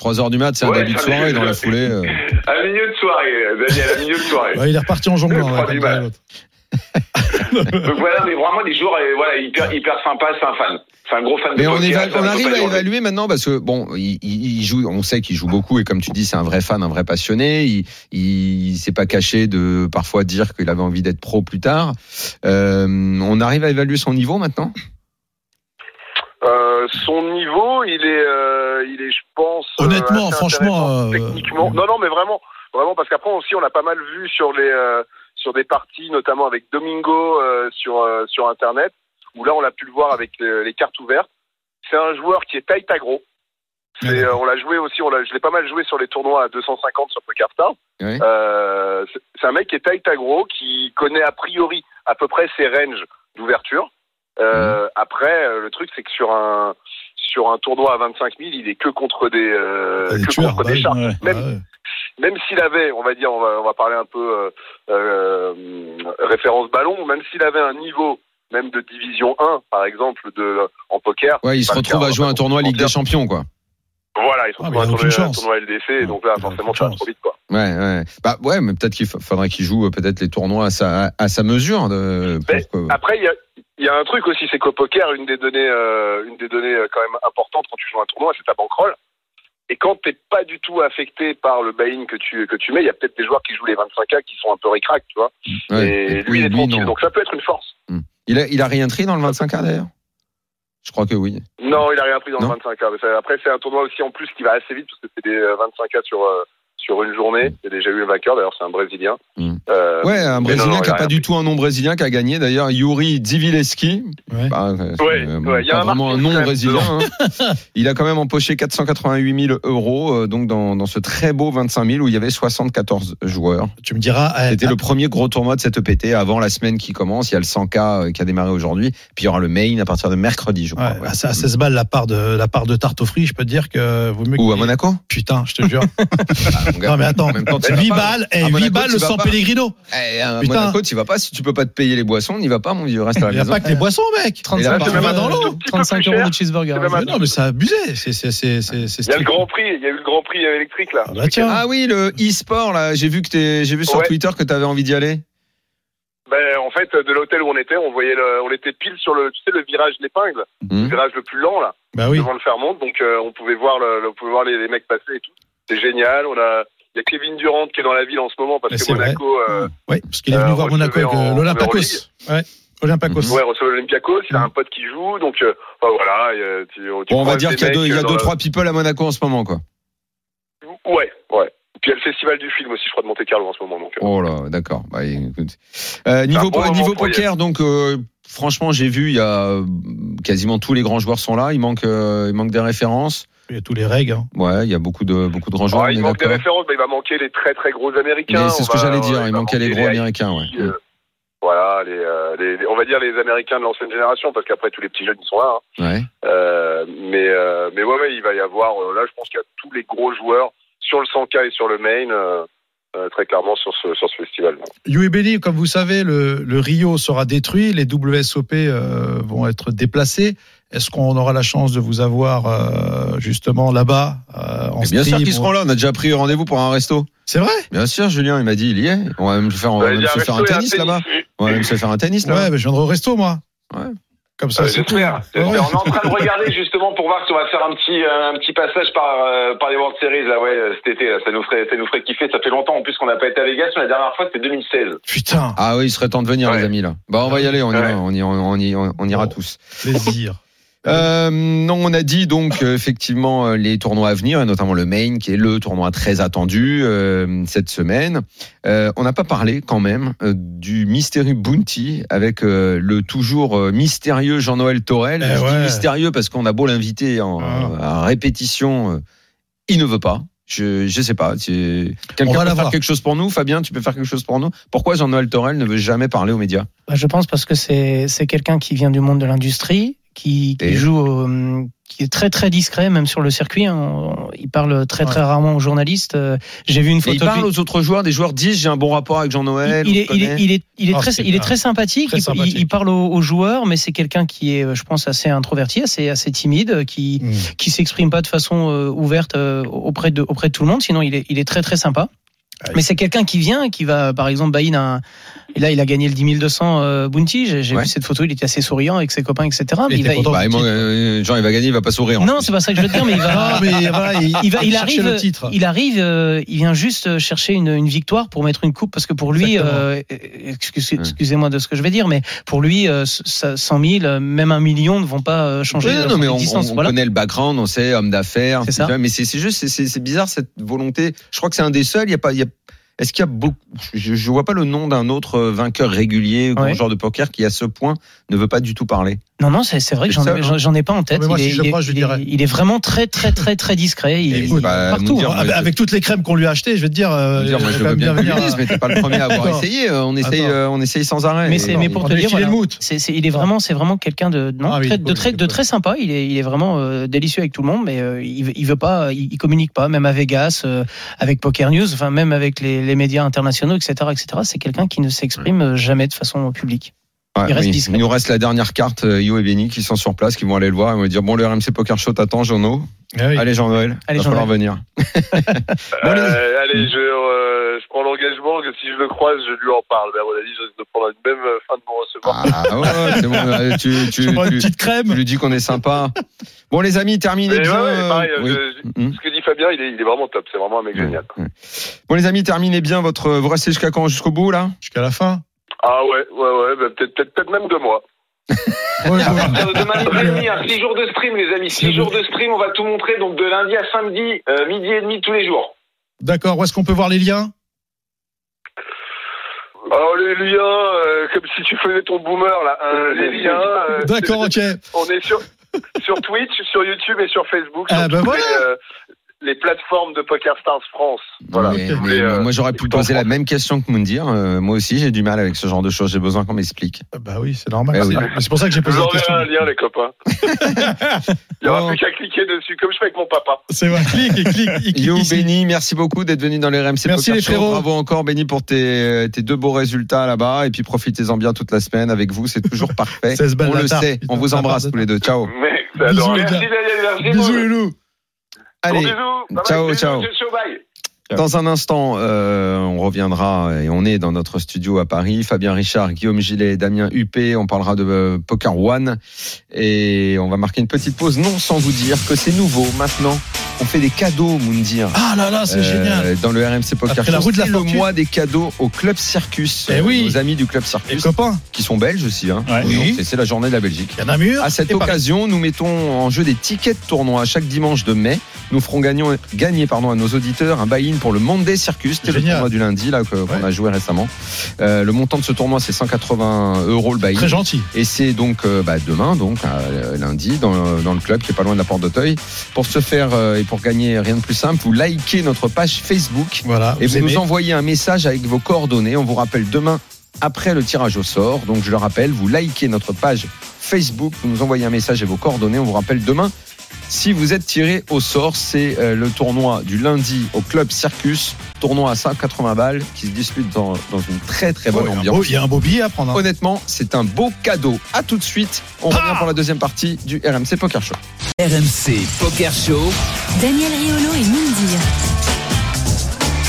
Speaker 1: 3 heures du mat, c'est un
Speaker 5: Ouais,
Speaker 1: début de soirée dans la foulée. euh.
Speaker 5: À milieu de soirée, Daniel, à milieu de soirée.
Speaker 2: Ouais, il est reparti en jonglant. Ouais.
Speaker 5: Donc voilà, mais vraiment des joueurs, euh, voilà, hyper, hyper sympa, c'est un fan. C'est un gros fan
Speaker 1: Mais
Speaker 5: de
Speaker 1: on,
Speaker 5: un
Speaker 1: on arrive à évaluer maintenant parce que bon, il, il- il joue, on sait qu'il joue beaucoup et comme tu dis, c'est un vrai fan, un vrai passionné. Il, il, s'est pas caché de parfois dire qu'il avait envie d'être pro plus tard. Euh, on arrive à évaluer son niveau maintenant?
Speaker 6: Euh, son niveau, il est, euh, il est, je pense. euh,
Speaker 2: Honnêtement, franchement, euh,
Speaker 6: techniquement. Non, non, mais vraiment, vraiment, parce qu'après aussi, on a pas mal vu sur les, euh, sur des parties, notamment avec Domingo euh, sur euh, sur internet, où là, on l'a pu le voir avec les, les cartes ouvertes. C'est un joueur qui est taille agro.
Speaker 2: Ouais.
Speaker 6: euh, on l'a joué aussi, on l'a, je l'ai pas mal joué sur les tournois à 250 sur PokerStars.
Speaker 1: Ouais.
Speaker 6: Euh, c'est- c'est un mec qui est taille agro, qui connaît a priori à peu près ses ranges d'ouverture. Euh, Après, euh, le truc, c'est que sur un sur un tournoi à 25 000, il est que contre des euh, que
Speaker 2: tueurs,
Speaker 6: contre
Speaker 2: bah
Speaker 6: des chars.
Speaker 2: ouais,
Speaker 6: Même
Speaker 2: ouais.
Speaker 6: même s'il avait, on va dire, on va, on va parler un peu euh, référence ballon, même s'il avait un niveau même de division 1, par exemple, de en poker.
Speaker 1: Ouais, il se retrouve à jouer un tournoi Ligue des. Champions, quoi.
Speaker 6: Voilà, il se
Speaker 2: Ah, aucune
Speaker 6: tournoi, tournoi LDC, donc là, forcément, ça va trop vite, quoi.
Speaker 1: Ouais, ouais. Bah ouais, mais peut-être qu'il fa- faudrait qu'il joue peut-être les tournois à sa, à sa mesure. De, pour
Speaker 6: Après, il y a, il y a un truc aussi, c'est qu'au poker, une des données, euh, une des données euh, quand même importantes quand tu joues un tournoi, c'est ta bankroll. Et quand t'es pas du tout affecté par le buy-in que tu que tu mets, il y a peut-être des joueurs qui jouent les 25K qui sont un peu ric-rac, tu vois.
Speaker 1: ouais.
Speaker 6: Et
Speaker 1: Oui,
Speaker 6: lui, il est tranquille, donc ça peut être une force.
Speaker 1: Il a, il a rien pris dans le 25K d'ailleurs? Je crois que oui.
Speaker 6: Non, il a rien pris dans
Speaker 1: Non.
Speaker 6: le 25K. Mais ça- après, c'est un tournoi aussi en plus qui va assez vite parce que c'est des euh, 25K sur euh, sur une journée. Il y a déjà eu le vainqueur, d'ailleurs, c'est un Brésilien.
Speaker 1: Mm.
Speaker 6: Euh,
Speaker 1: Ouais, un
Speaker 6: non,
Speaker 1: Brésilien
Speaker 6: non,
Speaker 1: qui
Speaker 6: il
Speaker 1: a pas
Speaker 6: rien
Speaker 1: du tout un nom brésilien qui a gagné d'ailleurs, Yuri Divileski.
Speaker 2: Ouais.
Speaker 1: Bah, euh,
Speaker 6: Ouais,
Speaker 1: euh,
Speaker 6: ouais, il y a
Speaker 1: pas
Speaker 6: un
Speaker 1: vraiment un nom
Speaker 6: quand même
Speaker 1: brésilien. hein. Il a quand même empoché 488 000 euros euh, donc dans, dans ce très beau 25 000 où il y avait 74 joueurs.
Speaker 2: Tu me diras.
Speaker 1: C'était le premier gros tournoi de cette EPT avant la semaine qui commence. Il y a le 100K euh, qui a démarré aujourd'hui. Puis il y aura le main à partir de mercredi, je crois.
Speaker 2: ouais,
Speaker 1: ouais.
Speaker 2: à, à 16 balles la part de la part de tarte aux fruits, je peux te dire que vaut mieux.
Speaker 1: Ou
Speaker 2: que-
Speaker 1: à Monaco?
Speaker 2: Putain, je te jure. Non mais attends,
Speaker 1: en même temps, tu vas
Speaker 2: 8
Speaker 1: pas.
Speaker 2: balles, et
Speaker 1: À
Speaker 2: 8
Speaker 1: Monaco,
Speaker 2: balles le
Speaker 1: vas
Speaker 2: San
Speaker 1: pas.
Speaker 2: Pellegrino.
Speaker 1: Eh, à
Speaker 2: Putain.
Speaker 1: Monaco, tu vas pas si tu peux pas te payer les boissons, n'y va pas, mon vieux. Reste à la
Speaker 2: Il n'y a
Speaker 1: maison.
Speaker 2: pas que les boissons, mec.
Speaker 3: 35
Speaker 1: c'est
Speaker 3: euros,
Speaker 2: dans l'eau.
Speaker 6: Un petit peu
Speaker 3: 35
Speaker 6: plus
Speaker 3: euros de cheeseburger.
Speaker 2: Mais non, mais c'est abusé. C'est c'est c'est c'est c'est
Speaker 6: Il y a le. Grand Prix, il y a eu le Grand Prix électrique là.
Speaker 2: Ah bah tiens.
Speaker 1: Ah oui, le e-sport là, j'ai vu que t'es, j'ai vu sur
Speaker 6: Ouais.
Speaker 1: Twitter que tu avais envie d'y aller.
Speaker 6: Ben, en fait, de l'hôtel où on était, on voyait le, on était pile sur le, tu sais, le virage l'épingle, le
Speaker 1: Hmm.
Speaker 6: virage le plus lent là,
Speaker 2: Bah oui.
Speaker 6: devant le Fairmont. Donc, euh, on pouvait voir, le, on pouvait voir les, les mecs passer et tout. C'est génial. On a, il y a Kevin Durant qui est dans la ville en ce moment parce
Speaker 2: Mais
Speaker 6: que
Speaker 2: c'est
Speaker 6: Monaco, euh,
Speaker 2: Oui, parce qu'il est venu
Speaker 6: Euh,
Speaker 2: voir Monaco
Speaker 6: recevait
Speaker 2: avec euh, l'Olympiakos. Ouais, Olympiakos.
Speaker 6: Ouais, reçoit l'Olympiakos. Il a un pote qui joue, donc, euh, enfin, voilà. tu- tu
Speaker 1: Bon, on va dire qu'il y a deux, il y a deux trois people à Monaco en ce moment quoi.
Speaker 6: Ouais, ouais. Puis il y a le festival du film aussi, je crois, de Monte Carlo en ce moment. Donc, euh,
Speaker 1: Oh là, d'accord. Bah. Euh, niveau
Speaker 6: bon
Speaker 1: poker, donc euh, franchement, j'ai vu, il y a quasiment tous les grands joueurs sont là. Il manque, euh, il manque des références.
Speaker 2: Il y a tous les règles. hein.
Speaker 1: Ouais, il y a beaucoup de beaucoup de grands joueurs.
Speaker 6: ah,
Speaker 1: on
Speaker 6: il manque des
Speaker 1: d'accord.
Speaker 6: références, mais il va manquer les très très gros américains.
Speaker 1: C'est ce
Speaker 6: On
Speaker 1: que j'allais dire.
Speaker 6: ouais,
Speaker 1: Il manquait les gros
Speaker 6: les
Speaker 1: américains. Ouais.
Speaker 6: euh, Voilà, les, euh, les- on va dire les Américains de l'ancienne génération, parce qu'après tous les petits jeunes ils sont là. hein.
Speaker 1: Ouais.
Speaker 6: Euh, mais euh, mais ouais, ouais, il va y avoir. euh, là, je pense qu'il y a tous les gros joueurs sur le 100K et sur le main, euh, euh, très clairement sur ce sur ce festival.
Speaker 2: You et Benny, comme vous savez, le, le Rio sera détruit, les WSOP euh, vont être déplacés. Est-ce qu'on aura la chance de vous avoir euh, justement là-bas euh, en
Speaker 1: bien sûr qu'ils
Speaker 2: ou-
Speaker 1: seront là. On a déjà pris rendez-vous pour un resto.
Speaker 2: C'est vrai?
Speaker 1: Bien sûr, Julien, il m'a dit, il y est. On va même se faire, on va
Speaker 6: Euh, il
Speaker 1: même
Speaker 6: y a
Speaker 1: se faire un tennis là-bas. On va même se faire un tennis là.
Speaker 2: Ouais, mais je viendrai au resto, moi.
Speaker 1: Ouais.
Speaker 2: Comme ça,
Speaker 6: Euh. J'espère.
Speaker 5: On est en train de regarder justement pour voir si on va faire un petit un petit passage par euh, par les World Series là ouais euh, cet été là. ça nous ferait ça nous ferait kiffer ça fait longtemps en plus qu'on n'a pas été à Vegas mais la dernière fois c'était 2016
Speaker 2: Putain,
Speaker 1: Ah oui, il serait temps de venir,
Speaker 6: Ouais.
Speaker 1: les amis là. Bah, on va y aller, on y
Speaker 6: Ouais.
Speaker 1: va, on y, on y, on ira
Speaker 2: Bon.
Speaker 1: tous.
Speaker 2: plaisir.
Speaker 1: Euh, non, on a dit donc euh, effectivement euh, les tournois à venir, et notamment le Main, qui est le tournoi très attendu euh, cette semaine. Euh, on n'a pas parlé quand même euh, du Mystery Bounty avec euh, le toujours mystérieux Jean-Noël Torel.
Speaker 2: Eh
Speaker 1: Je dis mystérieux parce qu'on a beau l'inviter en,
Speaker 2: Ah.
Speaker 1: à répétition. euh, il ne veut pas. Je je sais pas. tu- Quelqu'un
Speaker 2: va
Speaker 1: peut faire
Speaker 2: voir.
Speaker 1: quelque chose pour nous, Fabien. Tu peux faire quelque chose pour nous? Pourquoi Jean-Noël Torel ne veut jamais parler aux médias?
Speaker 3: Bah, Je pense parce que c'est c'est quelqu'un qui vient du monde de l'industrie, qui, qui
Speaker 1: Et
Speaker 3: joue, au- qui est très très discret, même sur le circuit. hein. Il parle très très rarement aux journalistes. Euh, J'ai vu une
Speaker 1: Et
Speaker 3: photo.
Speaker 1: il parle aux autres joueurs. Des joueurs disent j'ai un bon rapport avec Jean-Noël.
Speaker 3: il, il, est, il est, il est
Speaker 2: Ah,
Speaker 3: très, il est très sympathique.
Speaker 2: très
Speaker 3: il,
Speaker 2: sympathique.
Speaker 3: il- il parle aux, aux joueurs, mais c'est quelqu'un qui est, je pense, assez introverti, assez, assez timide, qui,
Speaker 2: Hmm.
Speaker 3: qui s'exprime pas de façon euh, ouverte euh, auprès de, auprès de tout le monde. Sinon, il est, il est très très sympa.
Speaker 2: Ouais.
Speaker 3: Mais c'est quelqu'un qui vient, qui va, par exemple, Baïn, un, et là, il a gagné le 10 200 euh, Bounty. J'ai
Speaker 1: Ouais.
Speaker 3: vu cette photo, il était assez souriant avec ses copains, etc. Mais
Speaker 2: Il
Speaker 3: il va,
Speaker 2: content.
Speaker 1: Bah, moi, euh, Jean, il va gagner, il va pas sourire.
Speaker 3: non, c'est pas ça que je veux te dire, mais il va.
Speaker 2: Non, mais voilà, il,
Speaker 3: Il va, il arrive,
Speaker 2: le titre.
Speaker 3: il arrive, euh, il vient juste chercher une, une victoire pour mettre une coupe parce que pour lui,
Speaker 2: Exactement.
Speaker 3: euh, excuse- excusez-moi de ce que je vais dire, mais pour lui, euh, ça- 100 000, euh, même un million ne vont pas euh, changer
Speaker 1: Oui,
Speaker 3: euh,
Speaker 1: non, mais on,
Speaker 3: existence.
Speaker 1: on
Speaker 3: voilà.
Speaker 1: connaît le background, on sait homme d'affaires. Mais c'est juste, c'est- bizarre cette volonté. Je crois que c'est un des seuls. Il y a pas, il y a. Est-ce qu'il y a beaucoup Je, je vois pas le nom d'un autre euh, vainqueur régulier, grand
Speaker 3: Ouais.
Speaker 1: joueur de poker qui à ce point ne veut pas du tout parler?
Speaker 3: Non, non, c'est c'est vrai que j'en
Speaker 1: ça,
Speaker 3: ai,
Speaker 1: hein.
Speaker 3: j'en- j'en ai pas en tête.
Speaker 2: mais moi,
Speaker 3: il,
Speaker 2: si
Speaker 3: est,
Speaker 2: je
Speaker 3: il est-
Speaker 2: crois, je lui
Speaker 3: il est-
Speaker 2: dirais.
Speaker 3: il est vraiment très, très, très, très discret. Il, partout.
Speaker 1: dire,
Speaker 3: hein.
Speaker 2: avec,
Speaker 1: je-
Speaker 2: avec toutes les crèmes qu'on lui a achetées, je vais te dire. euh,
Speaker 1: Je veux dire, moi, je veux bien
Speaker 2: venir,
Speaker 1: mais t'es pas le premier à avoir essayé. Euh, On essaye, euh, on essaye sans arrêt.
Speaker 3: Mais mais pour
Speaker 2: On
Speaker 3: te dire, voilà, il est vraiment, c'est vraiment quelqu'un de, non,
Speaker 2: Ah oui,
Speaker 3: très- de très, de très sympa. Il est, il est vraiment euh, délicieux avec tout le monde, mais euh, il, veut- il veut pas, il, communique pas, même à Vegas, euh, avec Poker News, enfin même avec les, les médias internationaux, etc., etc. C'est quelqu'un qui ne s'exprime jamais de façon publique.
Speaker 1: Ouais,
Speaker 3: Il
Speaker 1: oui. nous reste la dernière carte, euh, Yo et Benny, qui sont sur place, qui vont aller le voir. Ils vont dire Bon, le RMC Poker Show t'attend, Jean-No.
Speaker 2: Ah oui.
Speaker 1: Allez, Jean-Noël.
Speaker 3: Allez,
Speaker 1: va falloir
Speaker 3: Jean-Noël.
Speaker 1: venir. Bon,
Speaker 6: Euh, allez, je, euh, je prends l'engagement que si je le croise, je lui en parle. Mais à mon avis, je risque de prendre une même euh, fin de mon recevoir.
Speaker 1: Ah ouais, c'est bon. Tu, tu,
Speaker 2: Je prends une
Speaker 1: tu-
Speaker 2: petite
Speaker 1: tu
Speaker 2: crème.
Speaker 1: lui dis qu'on est sympa. Bon, les amis, terminez
Speaker 6: Mais
Speaker 1: bien.
Speaker 6: ouais, ouais,
Speaker 1: euh,
Speaker 6: pareil,
Speaker 1: oui.
Speaker 6: je-
Speaker 1: Mhm.
Speaker 6: ce que dit Fabien, il est, il est vraiment top. C'est vraiment un mec génial.
Speaker 1: Ouais. Bon, les amis, terminez bien votre. Vous restez jusqu'à quand Jusqu'au bout, là?
Speaker 2: Jusqu'à la fin.
Speaker 6: Ah ouais, ouais, ouais, bah, peut-être peut peut même deux mois.
Speaker 2: Ouais,
Speaker 5: À
Speaker 2: ouais.
Speaker 5: partir de demain midi et demi, hein, six jours de stream, les amis. Six jours de stream, on va tout montrer. Donc de lundi à samedi, euh, midi et demi tous les jours.
Speaker 2: D'accord. Où est-ce qu'on peut voir les liens?
Speaker 6: Alors les liens, euh, comme si tu faisais ton boomer là. hein, les liens. euh,
Speaker 2: D'accord, ok.
Speaker 6: On est sur sur Twitch, sur YouTube et sur Facebook.
Speaker 2: Ah,
Speaker 6: sur
Speaker 2: bah voilà.
Speaker 6: Les, plateformes de Poker Stars France. Voilà.
Speaker 1: Mais- mais,
Speaker 6: euh,
Speaker 1: moi, j'aurais pu poser la même question que Moundir. Euh, moi aussi, j'ai du mal avec ce genre de choses. J'ai besoin qu'on m'explique.
Speaker 2: Bah oui, c'est normal.
Speaker 1: Eh
Speaker 2: C'est-
Speaker 1: oui.
Speaker 2: C'est pour ça que j'ai posé la question.
Speaker 6: un lien, les copains. Il n'y aura plus qu'à cliquer dessus, comme je fais avec mon papa.
Speaker 2: C'est vrai. Clique et clique. clique
Speaker 1: Yo,
Speaker 2: ici.
Speaker 1: Benny, merci beaucoup d'être venu dans les RMC
Speaker 2: Merci,
Speaker 1: Poker
Speaker 2: les frérots.
Speaker 1: Bravo encore, Benny, pour tes, tes deux beaux résultats là-bas. Et puis, profitez-en bien toute la semaine avec vous. C'est toujours parfait.
Speaker 2: 16 balles
Speaker 1: On le sait. On vous embrasse tous les deux. Ciao.
Speaker 2: Bisous, les gars.
Speaker 6: Merci Daniel, merci.
Speaker 2: Bisous, les loups.
Speaker 1: Allez.
Speaker 6: Gros bisous. Bye
Speaker 1: Ciao,
Speaker 6: bye,
Speaker 1: ciao.
Speaker 6: bisous, ciao, bye.
Speaker 1: Dans un instant, euh, on reviendra et on est dans notre studio à Paris. Fabien Richard, Guillaume Gillet, Damien Huppé. On parlera de euh, Poker One et on va marquer une petite pause. Non, sans vous dire que c'est nouveau maintenant. On fait des cadeaux, Moundir.
Speaker 2: Ah là là, c'est
Speaker 1: Euh,
Speaker 2: génial.
Speaker 1: Dans le RMC Poker
Speaker 2: Après la
Speaker 1: Show,
Speaker 2: roue de la
Speaker 1: le
Speaker 2: fortune.
Speaker 1: mois des cadeaux au Club Circus.
Speaker 2: Eh oui.
Speaker 1: Nos amis du Club
Speaker 2: Les
Speaker 1: Circus,
Speaker 2: copains,
Speaker 1: qui sont belges aussi. Hein.
Speaker 2: Ouais. Oui.
Speaker 1: c'est- C'est la journée de la Belgique.
Speaker 2: il y a Namur.
Speaker 1: À cette
Speaker 2: Paris.
Speaker 1: occasion, nous mettons en jeu des tickets de tournoi chaque dimanche de mai. Nous ferons gagner, gagner pardon, à nos auditeurs un buy-in pour le Monday Circus, c'était le tournoi du lundi là qu'on
Speaker 2: Ouais.
Speaker 1: a joué récemment. Euh, le montant de ce tournoi c'est 180 euros le buy-in.
Speaker 2: Très gentil.
Speaker 1: Et c'est donc euh, bah, demain, donc euh, lundi, dans, le- dans le club qui est pas loin de la porte d'Auteuil. Pour se faire euh, et pour gagner, rien de plus simple, vous likez notre page Facebook
Speaker 2: Voilà.
Speaker 1: et vous
Speaker 2: aimez.
Speaker 1: nous envoyez un message avec vos coordonnées. On vous rappelle demain après le tirage au sort. Donc je le rappelle, vous likez notre page Facebook, vous nous envoyez un message et vos coordonnées. On vous rappelle demain. Si vous êtes tiré au sort, c'est euh, le tournoi du lundi au club Circus, tournoi à 180 balles qui se dispute dans, dans une très très bonne
Speaker 2: Oh,
Speaker 1: ambiance.
Speaker 2: Il y a un beau billet à prendre. hein.
Speaker 1: Honnêtement, c'est un beau cadeau. À tout de suite. On revient pour la deuxième partie du RMC Poker Show.
Speaker 7: RMC Poker Show.
Speaker 8: Daniel Riolo et Mindir.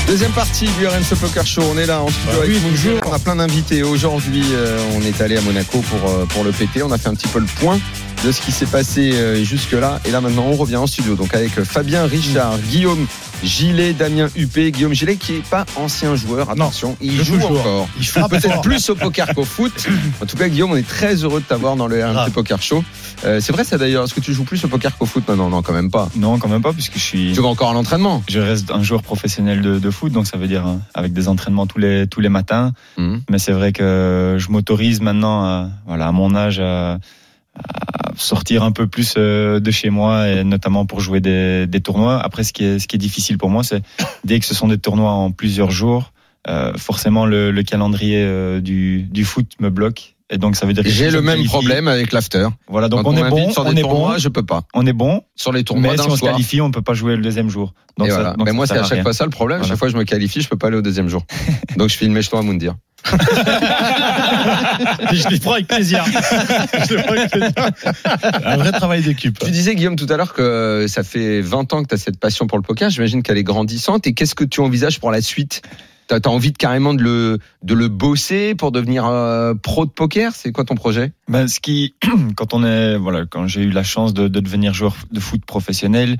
Speaker 1: Deuxième partie du RMC Poker Show. On est là en studio
Speaker 2: Bah
Speaker 1: avec
Speaker 2: oui, bonjour.
Speaker 1: On a plein d'invités. Aujourd'hui, euh, on est allé à Monaco pour, euh, pour le PT. On a fait un petit peu le point de ce qui s'est passé euh, jusque-là. Et là, maintenant, on revient en studio. Donc, avec Fabien Richard, Guillaume Gilet, Damien Huppé. Guillaume Gilet, qui est pas ancien joueur. Attention, il joue
Speaker 2: joue
Speaker 1: encore.
Speaker 2: Il frappe
Speaker 1: Peut-être plus au poker qu'au foot. En tout cas, Guillaume, on est très heureux de t'avoir dans le RMC. Poker Show. Euh, c'est vrai, ça d'ailleurs. Est-ce que tu joues plus au poker qu'au foot maintenant? Non, quand même pas.
Speaker 4: Non, quand même pas, puisque je suis.
Speaker 1: Tu vas encore à l'entraînement?
Speaker 4: Je reste un joueur professionnel de, de foot, donc ça veut dire hein, avec des entraînements tous les tous les matins.
Speaker 1: Mhm.
Speaker 4: Mais c'est vrai que je m'autorise maintenant, à, voilà, à mon âge, à, sortir un peu plus euh, de chez moi et notamment pour jouer des, tournois. Après, ce qui est, ce qui est difficile pour moi, c'est dès que ce sont des tournois en plusieurs jours, euh, forcément le, le calendrier euh, du, du foot me bloque. Et donc ça veut dire que
Speaker 1: J'ai le
Speaker 4: me
Speaker 1: même problème avec l'after.
Speaker 4: Voilà, donc
Speaker 1: Quand
Speaker 4: on, est bon,
Speaker 1: sur
Speaker 4: on
Speaker 1: des
Speaker 4: est
Speaker 1: tournois,
Speaker 4: bon,
Speaker 1: je peux pas.
Speaker 4: on est bon.
Speaker 1: Sur les tournois
Speaker 4: Mais si on se qualifie, on peut pas jouer le deuxième jour. Donc
Speaker 1: Et
Speaker 4: ça-
Speaker 1: voilà.
Speaker 4: donc
Speaker 1: Mais moi, c'est à chaque
Speaker 4: rien.
Speaker 1: fois ça le problème.
Speaker 4: Voilà.
Speaker 1: Chaque fois, je me qualifie, je peux pas aller au deuxième jour. Donc, je filme Mechelon à Moundir.
Speaker 2: je les prends avec plaisir. Je les prends avec plaisir. Un vrai travail d'équipe.
Speaker 1: Tu disais, Guillaume, tout à l'heure que ça fait 20 ans que tu as cette passion pour le poker. J'imagine qu'elle est grandissante. Et qu'est-ce que tu envisages pour la suite? T'as as envie de carrément de le, de le bosser pour devenir euh, pro de poker? C'est quoi ton projet?
Speaker 4: Ben, ce qui, quand on est, voilà, quand j'ai eu la chance de, de devenir joueur de foot professionnel,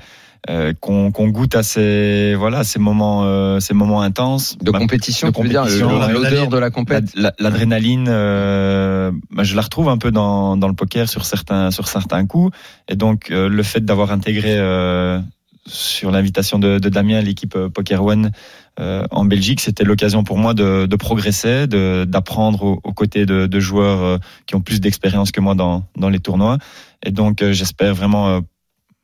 Speaker 4: euh, qu'on goûte à ces, voilà, ces moments, euh, ces moments intenses.
Speaker 1: De
Speaker 4: ben,
Speaker 1: compétition,
Speaker 4: de compétition,
Speaker 1: l'odeur de la
Speaker 4: la- l'adrénaline, euh, ben, je la retrouve un peu dans, dans le poker sur certains, sur certains coups. Et donc, euh, le fait d'avoir intégré sur l'invitation de, de Damien l'équipe euh, Poker One euh, en Belgique, c'était l'occasion pour moi de, de progresser, d'apprendre aux, aux côtés de, de joueurs euh, qui ont plus d'expérience que moi dans, dans les tournois. Et donc, euh, j'espère vraiment euh,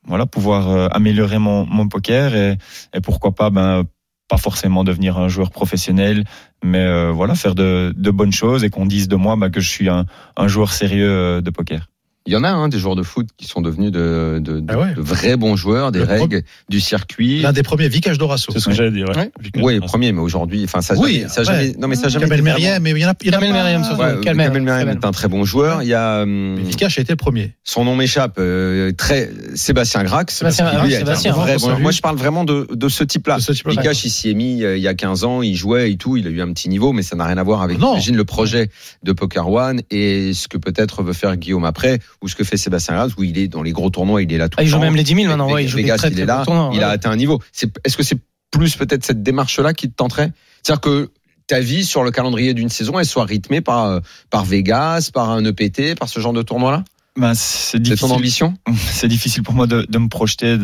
Speaker 4: voilà, pouvoir améliorer mon, mon poker et, et pourquoi pas ben, pas forcément devenir un joueur professionnel, mais euh, voilà, faire de, bonnes choses et qu'on dise de moi ben, que je suis un, un joueur sérieux de poker.
Speaker 1: Il y en a hein, des joueurs de foot qui sont devenus de, de, de-
Speaker 2: Ah ouais.
Speaker 1: de vrais bons joueurs, des
Speaker 2: Le
Speaker 1: règles, du circuit.
Speaker 2: L'un des premiers, Vicage Dorasso.
Speaker 9: C'est ce que j'allais dire.
Speaker 2: Ouais.
Speaker 1: Oui, premier, mais aujourd'hui, enfin, ça,
Speaker 2: Oui,
Speaker 1: jamais- ça jamais, non, mais ça jamais
Speaker 2: Kamel Meriem, mais il y en a, il y en a
Speaker 3: Kamel Meriem, Kamel,
Speaker 1: Meriem est un très bon joueur. Il y a hum,
Speaker 2: Mais Vicage a été le premier.
Speaker 1: son nom m'échappe. euh, très Sébastien Grax.
Speaker 3: Sébastien Grax, Sébastien,
Speaker 1: vrai
Speaker 2: on
Speaker 1: bon-
Speaker 2: salue.
Speaker 1: Moi, je parle vraiment de, de ce type-là.
Speaker 2: Type-là.
Speaker 1: Vikash, il s'y est mis euh, il y a 15 ans, il jouait et tout, il a eu un petit niveau, mais ça n'a rien à voir avec,
Speaker 2: Non.
Speaker 1: j'imagine, le projet de Poker One et ce que peut-être veut faire Guillaume après, ou ce que fait Sébastien Grax, où il est dans les gros tournois, il est là tout
Speaker 3: Ah, il
Speaker 1: le
Speaker 3: joue
Speaker 1: temps.
Speaker 3: même les 10 000 maintenant. Ouais, il joue
Speaker 1: Vegas,
Speaker 3: très,
Speaker 1: il
Speaker 3: très
Speaker 1: est là,
Speaker 3: beaux tournois,
Speaker 1: il a atteint un niveau. Est-ce que c'est plus peut-être cette démarche-là qui te tenterait? C'est-à-dire que ta vie sur le calendrier d'une saison, elle soit rythmée par, euh, par Vegas, par un EPT, par ce genre de tournoi-là?
Speaker 4: Ben, c'est
Speaker 1: C'est ton
Speaker 4: difficile.
Speaker 1: ambition?
Speaker 4: C'est difficile pour moi de, de me projeter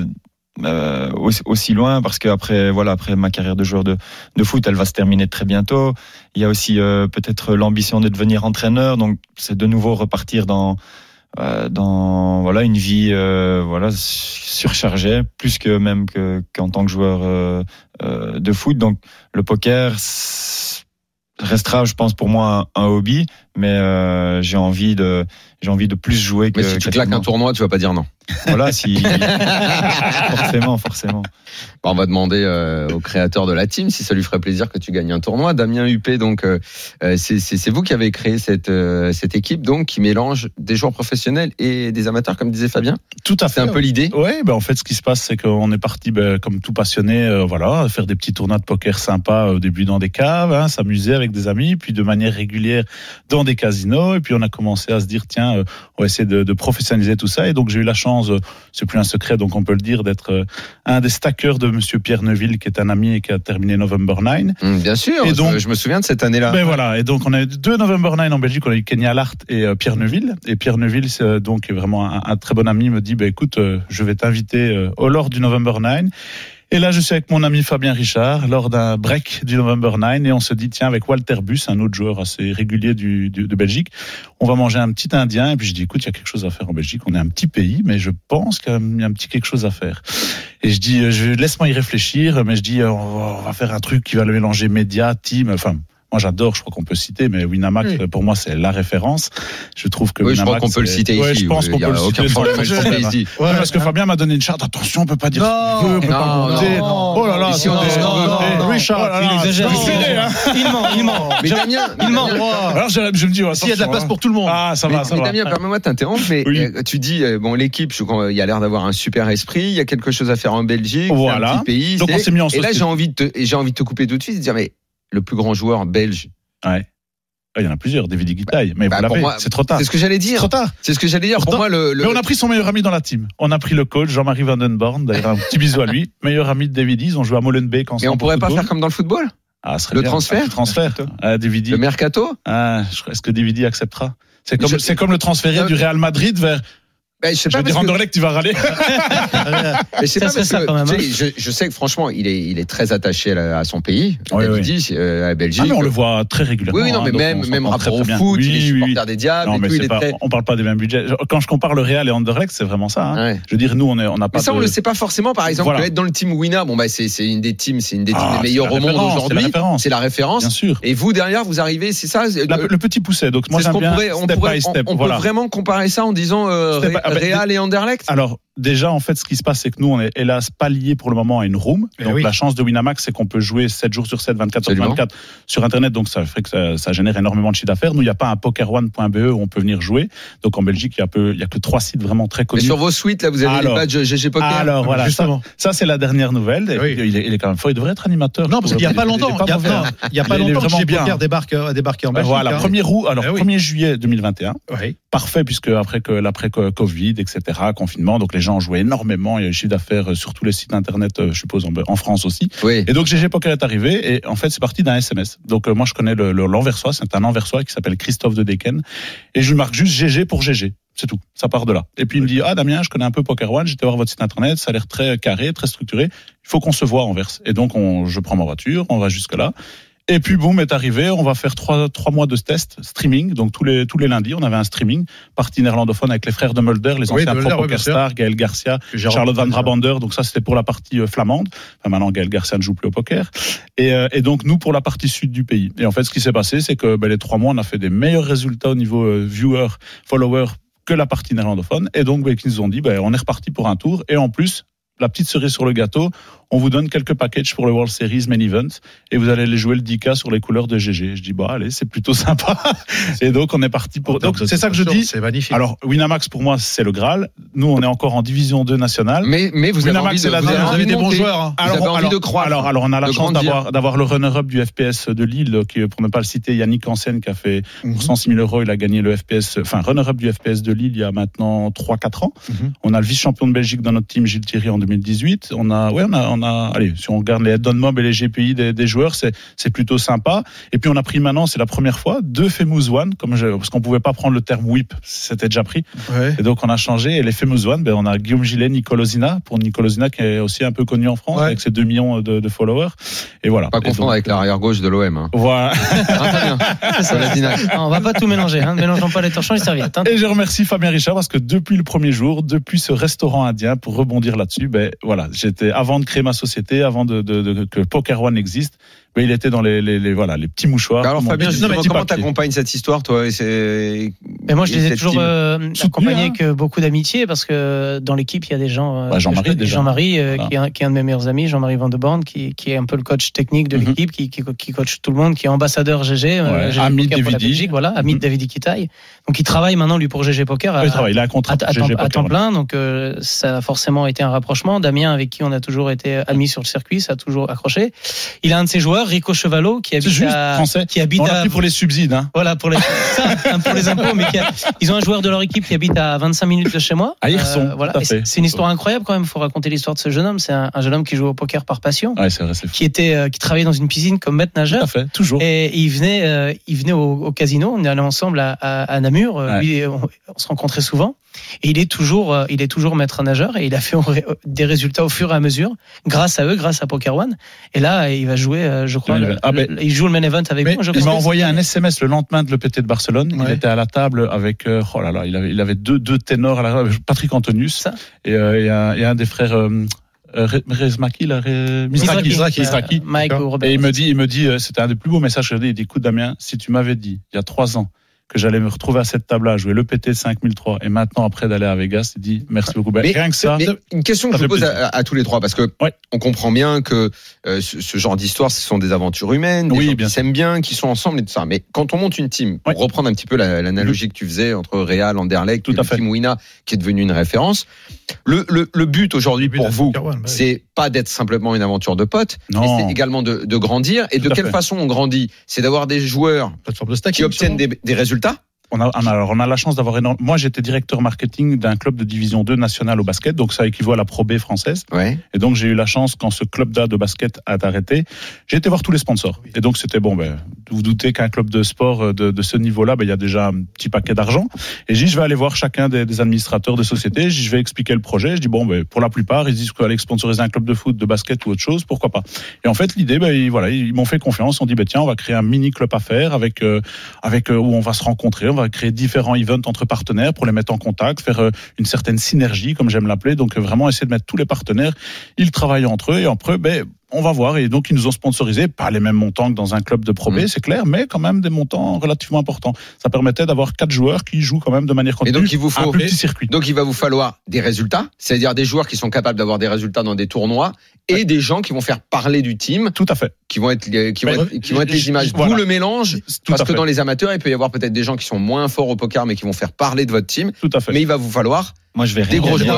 Speaker 4: euh, aussi, aussi loin parce que après voilà après ma carrière de joueur de, de foot elle va se terminer très bientôt il y a aussi euh, peut-être l'ambition de devenir entraîneur donc c'est de nouveau repartir dans dans voilà une vie euh, voilà surchargée plus que même que qu'en tant que joueur euh, euh, de foot. Donc le poker restera je pense pour moi un hobby mais euh, j'ai envie de j'ai envie de plus jouer que
Speaker 1: Mais si tu claques un tournoi, tu vas pas dire non.
Speaker 4: Voilà, si. forcément, forcément.
Speaker 1: Bon, on va demander euh, au créateur de la team si ça lui ferait plaisir que tu gagnes un tournoi. Damien Huppé, donc euh, euh, c'est- c'est c'est vous qui avez créé cette euh, cette équipe donc qui mélange des joueurs professionnels et des amateurs, comme disait Fabien.
Speaker 9: Tout à
Speaker 1: C'est
Speaker 9: fait.
Speaker 1: un peu l'idée.
Speaker 9: Ouais, ben en fait, ce qui se passe, c'est qu'on est parti, ben, comme tout passionné, euh, voilà, faire des petits tournois de poker sympas au début dans des caves, hein, s'amuser avec des amis, puis de manière régulière dans des casinos. Et puis on a commencé à se dire, tiens, euh, on va essayer de, de professionnaliser tout ça. Et donc j'ai eu la chance, euh, c'est plus un secret, donc on peut le dire, d'être euh, un des stackers de Monsieur Pierre Neuville, qui est un ami et qui a terminé November 9.
Speaker 1: Hum, bien sûr.
Speaker 9: Et donc-
Speaker 1: je me souviens de cette année-là.
Speaker 9: Ben voilà, et donc on a eu deux November 9 en Belgique, on a eu Kenya Lart et Pierre Neuville. Et Pierre Neuville, c'est, donc vraiment un, un très bon ami, me dit, ben écoute, je vais t'inviter au lors du November 9. Et là, je suis avec mon ami Fabien Richard lors d'un break du November 9 et on se dit, tiens, avec Walter Bus, un autre joueur assez régulier du, du- de Belgique, on va manger un petit indien. Et puis je dis, écoute, il y a quelque chose à faire en Belgique. On est un petit pays, mais je pense qu'il y a un petit quelque chose à faire. Et je dis, euh, je laisse-moi y réfléchir, mais je dis, euh, on va, faire un truc qui va le mélanger média, team, enfin. Moi, j'adore, je crois qu'on peut citer, mais Winamax,
Speaker 2: Oui.
Speaker 9: pour moi, c'est la référence. Je trouve que
Speaker 1: Oui, je crois qu'on peut le citer
Speaker 9: Ouais,
Speaker 1: ici.
Speaker 9: Je pense qu'on peut le citer.
Speaker 1: problème. ici.
Speaker 9: Ouais, parce que Fabien m'a donné une charte. Attention, on peut pas dire
Speaker 2: Non,
Speaker 9: ce qu'on veut, on peut
Speaker 1: non,
Speaker 9: pas monter.
Speaker 2: non,
Speaker 9: Oh là là,
Speaker 1: Ici, on.
Speaker 9: Non,
Speaker 2: Eh,
Speaker 9: non,
Speaker 2: Richard,
Speaker 9: oh là là,
Speaker 3: il exagère, il
Speaker 9: hein.
Speaker 3: Il ment, il ment.
Speaker 1: Mais Damien,
Speaker 3: Il ment.
Speaker 1: Damien,
Speaker 9: Alors, je, me dis,
Speaker 2: S'il y a de la place
Speaker 9: hein.
Speaker 2: pour tout le monde.
Speaker 9: Ah, ça va, ça
Speaker 1: mais
Speaker 9: va.
Speaker 1: Damien, permets-moi de t'interrompre, mais euh, tu dis, euh, bon, l'équipe, il y a l'air d'avoir un super esprit, il y a quelque chose à faire en Belgique,
Speaker 9: Voilà.
Speaker 1: pays.
Speaker 9: Donc, on s'est mis en
Speaker 1: Et là,
Speaker 9: société.
Speaker 1: j'ai envie de te, et j'ai envie de te couper tout de suite et de dire, mais le plus grand joueur belge,
Speaker 9: Ouais. Ah, Il y en a plusieurs, David Guitaille. Mais
Speaker 1: bah,
Speaker 9: vous c'est trop tard.
Speaker 1: c'est ce que j'allais dire.
Speaker 9: trop tard.
Speaker 1: C'est ce que j'allais dire. Pour moi, le, le-
Speaker 9: Mais on a pris son meilleur ami dans la team. On a pris le coach, Jean-Marie Vandenborn. D'ailleurs, un petit bisou à lui. Meilleur ami de David Ils ont joué à Molenbeek ensemble.
Speaker 1: mais on pourrait pas faire comme dans le football,
Speaker 9: Ah, ce serait
Speaker 1: le
Speaker 9: bien.
Speaker 1: transfert?
Speaker 9: Le transfert. Ah, David
Speaker 1: le mercato?
Speaker 9: Ah, je- est-ce que David acceptera? C'est comme,
Speaker 1: Je-
Speaker 9: c'est comme le transférer
Speaker 1: Non,
Speaker 9: du Real Madrid vers
Speaker 1: Ben, je sais
Speaker 9: Je
Speaker 1: pas
Speaker 9: veux dire,
Speaker 1: parce que-
Speaker 9: Anderlecht, tu vas râler.
Speaker 1: Mais je
Speaker 3: Ça
Speaker 1: pas parce
Speaker 3: ça,
Speaker 1: que,
Speaker 3: quand même, hein.
Speaker 1: je, je sais que franchement, il est, il est très attaché à, son pays,
Speaker 9: Oui, oui.
Speaker 1: dit, euh, à la Belgique.
Speaker 9: Ah, mais on le voit très régulièrement.
Speaker 1: oui, oui, non,
Speaker 9: hein,
Speaker 1: mais même,
Speaker 9: on
Speaker 1: même rapport
Speaker 9: très,
Speaker 1: au foot, il est supporter
Speaker 9: oui.
Speaker 1: des diables
Speaker 9: Non,
Speaker 1: et
Speaker 9: mais
Speaker 1: tout, il
Speaker 9: c'est
Speaker 1: est
Speaker 9: pas,
Speaker 1: très.
Speaker 9: on parle pas des mêmes budgets. Quand je compare le Real et Anderlecht, c'est vraiment ça. hein.
Speaker 1: Ouais.
Speaker 9: Je veux dire, nous, on on n'a pas
Speaker 1: Mais ça, on
Speaker 9: de-
Speaker 1: le sait pas forcément. Par exemple,
Speaker 9: Voilà.
Speaker 1: être dans le team Wina, bon, bah, c'est, c'est une des teams, c'est une des teams
Speaker 9: Ah,
Speaker 1: les
Speaker 9: c'est
Speaker 1: meilleures au monde
Speaker 9: c'est
Speaker 1: aujourd'hui.
Speaker 9: référence.
Speaker 1: C'est la référence.
Speaker 9: Bien sûr.
Speaker 1: Et vous, derrière, vous arrivez, c'est ça? c'est- euh,
Speaker 9: le petit pousset. Donc, moi,
Speaker 1: c'est
Speaker 9: j'aime
Speaker 1: qu'on
Speaker 9: bien
Speaker 1: pourrait, on, on- on peut vraiment comparer ça en disant
Speaker 9: ah, ben,
Speaker 1: Real et Anderlecht?
Speaker 9: Alors, déjà, en fait, ce qui se passe, c'est que nous, on est hélas pas liés pour le moment à une room.
Speaker 2: Eh
Speaker 9: Donc,
Speaker 2: oui.
Speaker 9: la chance de Winamax, c'est qu'on peut jouer 7 jours sur 7, 24 sur
Speaker 1: Absolument.
Speaker 9: 24 sur Internet. Donc, ça fait que ça, ça génère énormément de chiffre d'affaires. Nous, il n'y a pas un pokerone.be où on peut venir jouer. Donc, en Belgique, il y a, peu, il y a que trois sites vraiment très
Speaker 1: Mais
Speaker 9: connus.
Speaker 1: sur vos suites, là, vous avez
Speaker 9: Alors.
Speaker 1: les badges GG Poker.
Speaker 9: Alors, voilà. Ça,
Speaker 2: Justement.
Speaker 9: ça, c'est la dernière nouvelle.
Speaker 2: Oui.
Speaker 9: il, est, il est quand même fort. Il devrait être animateur.
Speaker 2: Non, parce qu'il n'y a pas longtemps. Il y a, pas
Speaker 9: Il est
Speaker 2: longtemps que
Speaker 9: bien.
Speaker 2: Poker débarque, a débarqué en Belgique.
Speaker 9: Voilà,
Speaker 2: hein.
Speaker 9: premier roue, alors
Speaker 2: Eh oui.
Speaker 9: 1er juillet 2021,
Speaker 2: Oui.
Speaker 9: parfait puisque après que l'après Covid, etc., confinement, donc les gens jouaient énormément, il y a eu chiffre d'affaires euh, sur tous les sites internet, euh, je suppose en, France aussi.
Speaker 1: Oui.
Speaker 9: Et donc GG Poker est arrivé et en fait c'est parti d'un SMS. Donc euh, moi je connais le l'Anversois, c'est un Anversois qui s'appelle Christophe de Deken et je lui marque juste GG pour GG. C'est tout, ça part de là. Et puis il me dit ah Damien, je connais un peu Poker One, j'étais voir votre site internet, ça a l'air très carré, très structuré. Il faut qu'on se voit en Anvers. Et donc on, je prends ma voiture, on va jusque là. Et puis boum est arrivé, on va faire trois trois mois de test streaming. Donc tous les tous les lundis, on avait un streaming partie néerlandophone avec les frères de Mulder, les anciens
Speaker 2: oui, sûr.
Speaker 9: stars, Gaël Garcia, Charlotte Van Drabander. Donc ça c'était pour la partie euh, flamande. Enfin, maintenant Gaël Garcia ne joue plus au poker. Et, euh, et donc nous pour la partie sud du pays. Et en fait ce qui s'est passé c'est que ben, les trois mois on a fait des meilleurs résultats au niveau euh, viewer, follower que la partie néerlandophone. Et donc ben, ils nous ont dit ben, on est reparti pour un tour. Et en plus la petite cerise sur le gâteau, on vous donne quelques packages pour le World Series Main Event et vous allez les jouer le 10K sur les couleurs de GG. Je dis bah allez, c'est plutôt sympa. Et donc on est parti pour.
Speaker 2: Termes
Speaker 9: Donc c'est ça que je dis.
Speaker 2: C'est magnifique.
Speaker 9: Alors Winamax pour moi c'est le Graal. Nous on est encore en division 2 nationale.
Speaker 1: Mais, mais vous avez
Speaker 9: Winamax,
Speaker 1: envie de, vous avez
Speaker 2: avez des bons joueurs. hein.
Speaker 1: Vous avez envie
Speaker 9: alors,
Speaker 1: de croître.
Speaker 9: Alors, alors on a la chance d'avoir le runner-up du FPS de Lille, qui pour ne pas le citer, Yannick Hansen, qui a fait
Speaker 2: Mhm.
Speaker 9: pour 106 000 euros, il a gagné le FPS, enfin runner-up du FPS de Lille il y a maintenant 3-4 ans.
Speaker 2: Mhm.
Speaker 9: On a le vice-champion de Belgique dans notre team, Gilles Thierry, en 2018. On a, ouais, on a, on a, allez, si on regarde les head mob et les GPI des, des joueurs, c'est, c'est plutôt sympa. Et puis on a pris maintenant, c'est la première fois, deux Famous One, comme je, parce qu'on pouvait pas prendre le terme whip, c'était déjà pris.
Speaker 2: Ouais.
Speaker 9: Et donc on a changé. Et les Famous One, ben, on a Guillaume Gillet, Nicolosina, pour Nicolosina qui est aussi un peu connu en France
Speaker 2: Ouais.
Speaker 9: avec ses 2 millions de, de followers. Et voilà.
Speaker 1: Pas confondre avec l'arrière gauche de l'OM. Hein.
Speaker 9: Voilà.
Speaker 1: Ah, très bien.
Speaker 3: C'est ça. Non, on va pas tout mélanger. Hein. Ne mélangeons pas les torchons et les serviettes. hein.
Speaker 9: Et je remercie Fabien Richard parce que depuis le premier jour, depuis ce restaurant indien, pour rebondir là-dessus, ben voilà, j'étais avant de créer ma société, avant que Poker One existe, ben, il était dans les, les, les- voilà les petits mouchoirs.
Speaker 1: Alors Fabien, justement,
Speaker 9: les petits
Speaker 1: comment t'accompagnes cette histoire, toi et c'est-
Speaker 3: Mais moi, je
Speaker 1: et
Speaker 3: les ai toujours
Speaker 1: team
Speaker 3: euh, accompagnés
Speaker 9: hein.
Speaker 3: avec beaucoup d'amitié parce que dans l'équipe, il y a des gens. euh,
Speaker 9: Bah, Jean-Marie,
Speaker 3: je
Speaker 9: déjà.
Speaker 3: Jean-Marie, euh,
Speaker 9: Voilà.
Speaker 3: qui, est un, qui est un de mes meilleurs amis, Jean-Marie Van de Born, qui, qui est un peu le coach technique de
Speaker 9: Mhm.
Speaker 3: l'équipe, qui, qui, qui coach tout le monde, qui est ambassadeur GG, euh,
Speaker 9: Ouais.
Speaker 3: GG
Speaker 9: Ami
Speaker 3: Poker la
Speaker 9: Davidi.
Speaker 3: Belgique, voilà, ami de
Speaker 9: Mhm.
Speaker 3: David Ikitaï. Donc, il travaille maintenant, lui, pour GG Poker. à-
Speaker 9: Il travaille, il a un contrat
Speaker 3: à, à temps,
Speaker 9: GG
Speaker 3: à
Speaker 9: Poker
Speaker 3: temps
Speaker 9: One.
Speaker 3: plein, donc euh, ça a forcément été un rapprochement. Damien, avec qui on a toujours été amis sur le circuit, ça a toujours accroché. Il a un de ses joueurs, Rico Chevalot, qui habite
Speaker 9: juste,
Speaker 3: à,
Speaker 9: français.
Speaker 3: qui habite
Speaker 9: On
Speaker 3: à
Speaker 9: pour les subsides. Hein.
Speaker 3: voilà pour les ça, pour les impôts, mais qui a- ils ont un joueur de leur équipe qui habite à 25 minutes de chez moi.
Speaker 9: À Hirson,
Speaker 3: voilà.
Speaker 9: tout à
Speaker 3: Et c'est une histoire incroyable quand même. Il faut raconter l'histoire de ce jeune homme. C'est un, un jeune homme qui joue au poker par passion,
Speaker 9: Ouais, c'est vrai,
Speaker 3: qui était euh, qui travaillait dans une piscine comme maître
Speaker 9: Tout
Speaker 3: nageur.
Speaker 9: à fait, toujours.
Speaker 3: Et il venait, euh, il venait au, au casino. On est allé ensemble à, à, à Namur. Euh,
Speaker 9: Ouais.
Speaker 3: Lui, on, on se rencontrait souvent. Et il est toujours, euh, il est toujours maître nageur. Et il a fait des résultats au fur et à mesure, grâce à eux, grâce à Poker One. Et là, il va jouer, euh, je crois,
Speaker 9: Le. Ah,
Speaker 3: le- il joue le main event avec moi.
Speaker 9: Il m'a envoyé un SMS le lendemain de l'EPT de Barcelone. Il était à la table avec, euh, oh là là, il avait, il avait deux, deux ténors, à la, Patrick Antonius
Speaker 3: Ça.
Speaker 9: et, euh, et, un, et un des frères euh, euh, Re- Rezmaki, là, Re- Mizraki,
Speaker 2: Mizraki,
Speaker 9: Mizraki.
Speaker 3: Euh, Mike ou Robert.
Speaker 9: Et il me dit, il me dit, euh, c'était un des plus beaux messages que j'ai dit. Il dit, écoute, Damien, si tu m'avais dit, il y a trois ans, que j'allais me retrouver à cette table-là, à jouer le PT 5003, et maintenant, après d'aller à Vegas, il dit, merci beaucoup. Ben,
Speaker 1: Mais-
Speaker 9: rien que ça.
Speaker 1: Une question que je pose à, à tous les trois, parce que
Speaker 9: Ouais.
Speaker 1: on comprend bien que euh, ce, ce genre d'histoire, ce sont des aventures humaines, des
Speaker 9: Oui,
Speaker 1: gens
Speaker 9: bien
Speaker 1: qui s'aiment bien, qui sont ensemble et tout ça. Mais quand on monte une team, pour
Speaker 9: Ouais.
Speaker 1: reprendre un petit peu la- l'analogie que tu faisais entre Real, Anderlecht,
Speaker 9: Tout
Speaker 1: et
Speaker 9: à
Speaker 1: le
Speaker 9: fait.
Speaker 1: team Wina, qui est devenu une référence, le, le, le but aujourd'hui pour vous,
Speaker 2: bah
Speaker 1: c'est pas d'être simplement une aventure de potes, mais c'est également de, de grandir. Et
Speaker 9: Tout
Speaker 1: de quelle
Speaker 9: fait.
Speaker 1: façon on grandit? C'est d'avoir des joueurs
Speaker 2: de
Speaker 1: qui obtiennent des, des résultats
Speaker 9: On a, on a- alors on a la chance d'avoir énorme. Moi, j'étais directeur marketing d'un club de division 2 national au basket, donc ça équivaut à la Pro B française.
Speaker 1: Ouais.
Speaker 9: Et donc j'ai eu la chance quand ce club-là de basket a arrêté, j'ai été voir tous les sponsors. Et donc c'était bon. Ben, vous vous doutez qu'un club de sport euh, de, de ce niveau-là, ben, il y a déjà un petit paquet d'argent. Et j'ai dit, je vais aller voir chacun des, des administrateurs de société. J'ai dit, Je vais expliquer le projet. Je dis bon, ben, pour la plupart, ils disent qu'aller sponsoriser un club de foot, de basket ou autre chose, pourquoi pas. Et en fait, l'idée, ben, ils, voilà, ils m'ont fait confiance. On dit, ben, tiens, on va créer un mini club à faire avec, euh, avec euh, où on va se rencontrer. On va créer différents events entre partenaires pour les mettre en contact, faire euh, une certaine synergie, comme j'aime l'appeler. Donc euh, vraiment essayer de mettre tous les partenaires. Ils travaillent entre eux et entre eux, ben, on va voir. Et donc, ils nous ont sponsorisé, pas les mêmes montants que dans un club de Pro B,
Speaker 1: Mhm.
Speaker 9: c'est clair, mais quand même des montants relativement importants. Ça permettait d'avoir quatre joueurs qui jouent quand même de manière
Speaker 1: Et
Speaker 9: continue.
Speaker 1: donc il vous faut
Speaker 9: un plus petit circuit.
Speaker 1: donc il va vous falloir des résultats, c'est-à-dire des joueurs qui sont capables d'avoir des résultats dans des tournois et des gens qui vont faire parler du team,
Speaker 9: Tout à fait.
Speaker 1: Qui vont être les- qui vont être, qui vont être les images.
Speaker 9: voilà.
Speaker 1: D'où le mélange
Speaker 9: Tout
Speaker 1: parce que dans les amateurs, il peut y avoir peut-être des gens qui sont moins forts au poker mais qui vont faire parler de votre team,
Speaker 9: Tout à fait.
Speaker 1: mais il va vous falloir
Speaker 4: Moi, je vais
Speaker 1: Des gros.
Speaker 2: Ouais,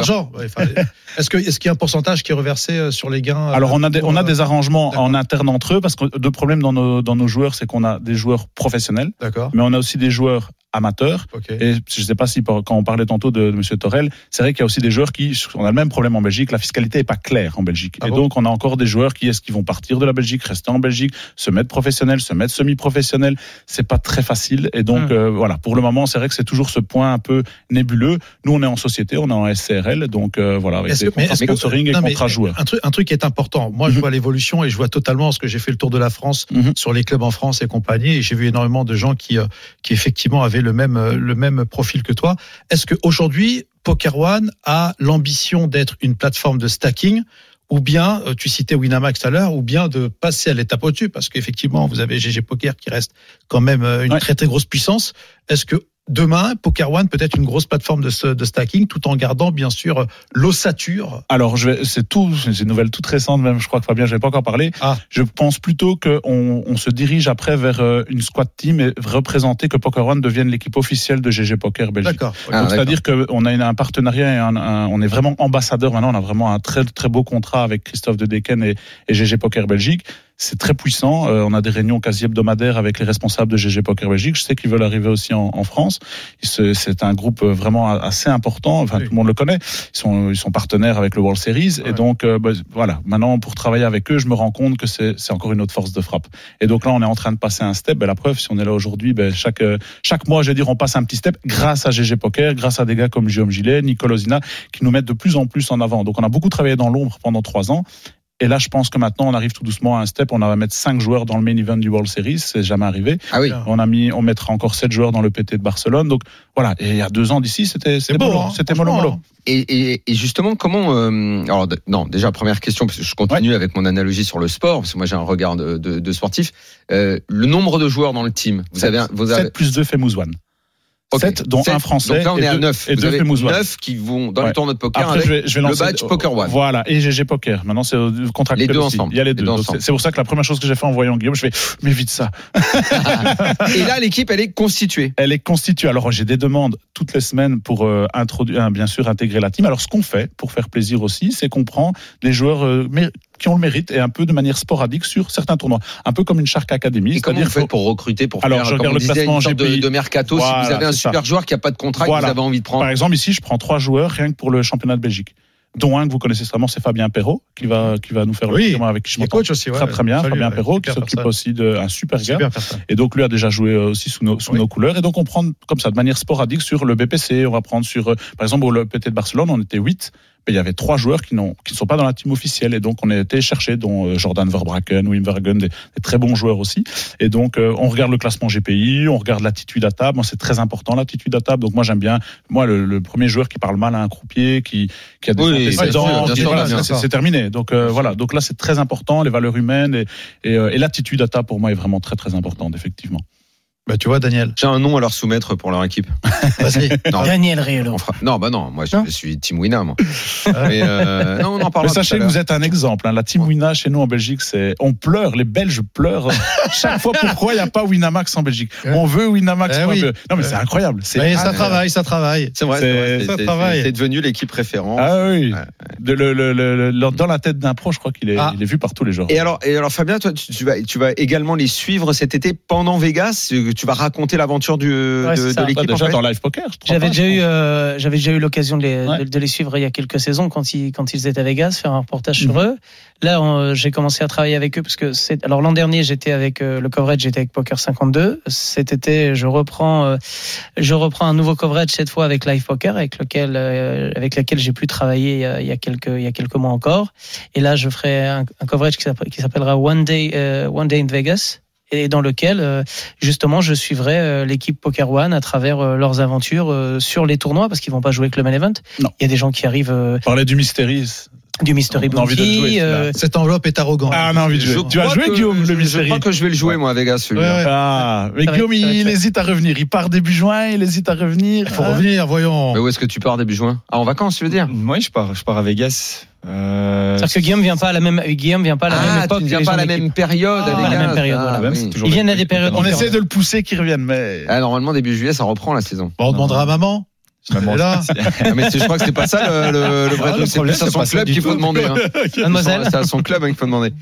Speaker 2: enfin, Est-ce que- est-ce qu'il y a un pourcentage qui est reversé euh, sur les gains euh,
Speaker 9: Alors on a des,
Speaker 2: pour,
Speaker 9: on a
Speaker 2: euh,
Speaker 9: des arrangements en interne entre eux parce que deux problèmes dans nos, dans nos joueurs, c'est qu'on a des joueurs professionnels,
Speaker 2: D'accord.
Speaker 9: mais on a aussi des joueurs amateurs.
Speaker 2: Ok.
Speaker 9: Et je ne sais pas si quand on parlait tantôt de, de Monsieur Torel, c'est vrai qu'il y a aussi des joueurs qui, on a le même problème en Belgique, la fiscalité est pas claire en Belgique.
Speaker 2: Ah
Speaker 9: et
Speaker 2: bon?
Speaker 9: donc on a encore des joueurs qui est-ce qu'ils vont partir de la Belgique, rester en Belgique, se mettre professionnel, se mettre semi-professionnel, c'est pas très facile. Et donc
Speaker 3: Hmm.
Speaker 9: euh, voilà, pour le moment, c'est vrai que c'est toujours ce point un peu nébuleux. Nous on est en société, on est en SCRL, donc euh, voilà avec
Speaker 2: Est-ce
Speaker 9: des
Speaker 2: que-
Speaker 9: contrats sponsoring et contrats joueurs.
Speaker 2: Un truc, un truc qui est important. Moi, je
Speaker 9: Mhm.
Speaker 2: vois l'évolution et je vois totalement parce que j'ai fait le tour de la France
Speaker 9: Mhm.
Speaker 2: sur les clubs en France et compagnie et j'ai vu énormément de gens qui, euh, qui effectivement avaient le même, euh, le même profil que toi. Est-ce que aujourd'hui, Poker One a l'ambition d'être une plateforme de stacking ou bien, euh, tu citais Winamax tout à l'heure, ou bien de passer à l'étape au-dessus? Parce qu'effectivement, vous avez GG Poker qui reste quand même euh, une
Speaker 9: Ouais.
Speaker 2: très très grosse puissance. Est-ce que demain, Poker One peut être une grosse plateforme de, de stacking tout en gardant bien sûr l'ossature
Speaker 9: Alors, je vais, c'est tout, c'est une nouvelle toute récente, même, je crois que Fabien, je n'avais pas encore parlé.
Speaker 2: Ah.
Speaker 9: Je pense plutôt qu'on on se dirige après vers euh, une squad team et représenter que Poker One devienne l'équipe officielle de GG Poker Belgique.
Speaker 2: D'accord.
Speaker 1: Ah,
Speaker 9: c'est-à-dire qu'on a une- un partenariat et un, un- on est vraiment ambassadeur maintenant. On a vraiment un très, très beau contrat avec Christophe de Deken et, et GG Poker Belgique. C'est très puissant. Euh, on a des réunions quasi hebdomadaires avec les responsables de GG Poker Belgique. Je sais qu'ils veulent arriver aussi en, en France. C'est un groupe euh, vraiment assez important. Enfin,
Speaker 2: Oui.
Speaker 9: tout le monde le connaît. Ils sont, ils sont partenaires avec le World Series.
Speaker 2: Ouais.
Speaker 9: Et donc, euh, bah, voilà. Maintenant, pour travailler avec eux, je me rends compte que c'est encore une autre force de frappe. Et donc là, on est en train de passer un step. Ben, la preuve, si on est là aujourd'hui, ben, chaque, euh, chaque mois, je vais dire, on passe un petit step grâce à GG Poker, grâce à des gars comme Guillaume Gillet, Nicole Ozina, qui nous mettent de plus en plus en avant. Donc, on a beaucoup travaillé dans l'ombre pendant trois ans. Et là, je pense que maintenant, on arrive tout doucement à un step. On va mettre cinq joueurs dans le main event du World Series. C'est jamais arrivé.
Speaker 1: Ah oui.
Speaker 9: On a mis, on mettra encore sept joueurs dans le PT de Barcelone. Donc, voilà. Et il y a deux ans d'ici, c'était, c'était
Speaker 2: beau,
Speaker 9: mollo.
Speaker 2: hein,
Speaker 9: C'était mollo, mollo.
Speaker 1: Et, et, et justement, comment euh, alors non, déjà première question parce que je continue avec mon analogie sur le sport parce que moi j'ai un regard de, de, de sportif. Euh, le nombre de joueurs dans le team, vous avez, un- vous avez
Speaker 9: 7 plus 2 fait Mouzouane.
Speaker 1: Ok.
Speaker 9: 7, dont
Speaker 1: Sept.
Speaker 9: un français.
Speaker 1: Donc là on
Speaker 9: et
Speaker 1: est à
Speaker 9: deux-
Speaker 1: 9
Speaker 9: Et deux Mouzouane.
Speaker 1: 9 qui vont dans
Speaker 9: Ouais.
Speaker 1: le tournoi de poker
Speaker 9: Après,
Speaker 1: avec
Speaker 9: je vais, je vais
Speaker 1: le
Speaker 9: lancer
Speaker 1: badge Poker One.
Speaker 9: Voilà, et GG Poker. Maintenant, c'est euh, contractuel
Speaker 1: Les deux
Speaker 9: aussi.
Speaker 1: ensemble.
Speaker 9: Il y a les deux. C'est pour ça que la première chose que j'ai fait en voyant Guillaume, je fais, mais vite ça.
Speaker 1: Et là l'équipe elle est constituée.
Speaker 9: Elle est constituée. Alors, j'ai des demandes toutes les semaines pour euh, introduire, hein, bien sûr, intégrer la team. Alors, ce qu'on fait, pour faire plaisir aussi, c'est qu'on prend des joueurs euh, qui ont le mérite et un peu de manière sporadique sur certains tournois. Un peu comme une Shark Academy.
Speaker 1: Et comment vous faites
Speaker 9: que-
Speaker 1: pour recruter pour
Speaker 9: Alors,
Speaker 1: faire
Speaker 9: je regarde le
Speaker 1: disait,
Speaker 9: classement
Speaker 1: une sorte de, de mercato si
Speaker 9: Voilà,
Speaker 1: vous avez un
Speaker 9: c'est ça.
Speaker 1: super joueur qui a pas de contrat que
Speaker 9: Voilà.
Speaker 1: vous avez envie de prendre.
Speaker 9: Par exemple, ici, je prends trois joueurs rien que pour le championnat de Belgique. Dont un que vous connaissez sûrement, c'est Fabien Perrault, qui va, qui va nous faire le
Speaker 2: Oui,
Speaker 9: tournoi avec qui je m'entends
Speaker 2: coach aussi. ouais.
Speaker 9: très très bien.
Speaker 2: Salut,
Speaker 9: Fabien. Perrault, qui
Speaker 2: Super
Speaker 9: s'occupe aussi d'un super gars.
Speaker 2: Super personne.
Speaker 9: Et donc lui a déjà joué euh, aussi sous nos, sous
Speaker 2: Oui.
Speaker 9: nos couleurs. Et donc on prend comme ça de manière sporadique sur le BPC. On va prendre sur, euh, par exemple, au PT de Barcelone, on était 8. Il y avait trois joueurs qui n'ont, qui ne sont pas dans la team officielle. Et donc on a été chercher, dont euh, Jordan Verbraken, Wim Vergen, des, des très bons joueurs aussi. Et donc euh, on regarde le classement GPI, on regarde l'attitude à table. Moi c'est très important l'attitude à table. Donc moi j'aime bien, moi le, le premier joueur qui parle mal à un croupier, qui, qui a des
Speaker 1: Oui,
Speaker 9: antécédents, voilà, c'est terminé. Donc euh, voilà. Donc là c'est très important les valeurs humaines et, et, euh, et l'attitude à table pour moi est vraiment très très importante effectivement.
Speaker 2: Bah, tu vois, Daniel.
Speaker 1: J'ai un nom à leur soumettre pour leur équipe.
Speaker 2: Vas-y.
Speaker 1: Non.
Speaker 3: Daniel Riolo.
Speaker 1: Fera- Non, bah non, moi je,
Speaker 3: Non
Speaker 1: je suis Team Wina, moi. Mais euh, non, on en à
Speaker 9: sachez que vous êtes un exemple. hein. La team Wina chez nous en Belgique, c'est on pleure. Les Belges pleurent chaque fois. Pourquoi il n'y a pas Winamax en Belgique? On veut Winamax.
Speaker 2: Eh oui.
Speaker 9: Non mais c'est incroyable. C'est
Speaker 2: ça travaille, ça travaille.
Speaker 1: C'est vrai,
Speaker 9: C'est-
Speaker 1: c'est devenu l'équipe référente.
Speaker 9: Ah oui.
Speaker 1: Ouais,
Speaker 9: De- le- le- le- le- dans la tête d'un pro, je crois qu'il est,
Speaker 2: Ah.
Speaker 9: il est vu par tous les joueurs.
Speaker 1: Et alors, et alors Fabien, toi, tu, tu vas, tu vas également les suivre cet été pendant Vegas? Tu vas raconter l'aventure du
Speaker 3: Ouais,
Speaker 1: de, de l'équipe.
Speaker 9: Bah, déjà
Speaker 1: en fait
Speaker 9: dans live poker. je trouve
Speaker 3: J'avais déjà eu, euh, j'avais déjà eu l'occasion de les,
Speaker 9: Ouais.
Speaker 3: de, de les suivre il y a quelques saisons quand ils, quand ils étaient à Vegas, faire un reportage sur
Speaker 9: Mhm.
Speaker 3: eux. Là, j'ai commencé à travailler avec eux parce que c'est, alors l'an dernier, j'étais avec euh, le coverage, j'étais avec Poker 52. Cet été, je reprends, euh, je reprends un nouveau coverage cette fois avec Live Poker, avec lequel, euh, avec laquelle j'ai pu travailler il y, a, il y a quelques, il y a quelques mois encore. Et là, je ferai un, un coverage qui s'appellera One Day, euh, One Day in Vegas et dans lequel euh, justement je suivrai euh, l'équipe Poker One à travers euh, leurs aventures sur les tournois parce qu'ils vont pas jouer que le main event.
Speaker 9: Non.
Speaker 3: Il y a des gens qui arrivent
Speaker 9: Parler du Mystery.
Speaker 3: du Mystery
Speaker 9: On a envie de
Speaker 3: Bounty. euh,
Speaker 2: Cette enveloppe est arrogante.
Speaker 9: Ah, on a envie de
Speaker 1: Je
Speaker 9: jouer. Tu as joué, Guillaume,
Speaker 1: je-
Speaker 9: le
Speaker 1: Je
Speaker 9: Mystery
Speaker 1: crois que je vais le jouer moi à Vegas. celui-là.
Speaker 2: Ouais, ouais.
Speaker 9: Ah, mais Guillaume, il hésite à revenir. Il part début juin, il hésite à revenir.
Speaker 2: Il faut revenir, voyons.
Speaker 1: Mais où est-ce que tu pars début juin? Ah, en vacances, tu veux dire?
Speaker 4: Moi, je pars, je pars à Vegas. Euh,
Speaker 3: C'est-à-dire que Guillaume vient pas à la même, Guillaume vient pas à la même
Speaker 1: Ah,
Speaker 3: époque.
Speaker 1: tu ne viens pas à la
Speaker 3: l'équipe.
Speaker 1: même période
Speaker 3: Ah,
Speaker 1: à
Speaker 3: pas la même période, voilà.
Speaker 1: Ah,
Speaker 4: Même,
Speaker 1: oui.
Speaker 3: Ils viennent à des périodes
Speaker 9: On
Speaker 3: différentes.
Speaker 9: essaie de le pousser qu'il revienne, mais.
Speaker 1: Ah, normalement, début juillet, ça reprend la saison.
Speaker 2: Bon, on demandera à maman. Là.
Speaker 1: Mais je crois que c'est pas ça le, le, vrai
Speaker 2: Ah,
Speaker 1: truc. C'est plus à son club qu'il faut demander. Hein.
Speaker 3: Mademoiselle.
Speaker 1: C'est à son club hein, qu'il faut demander.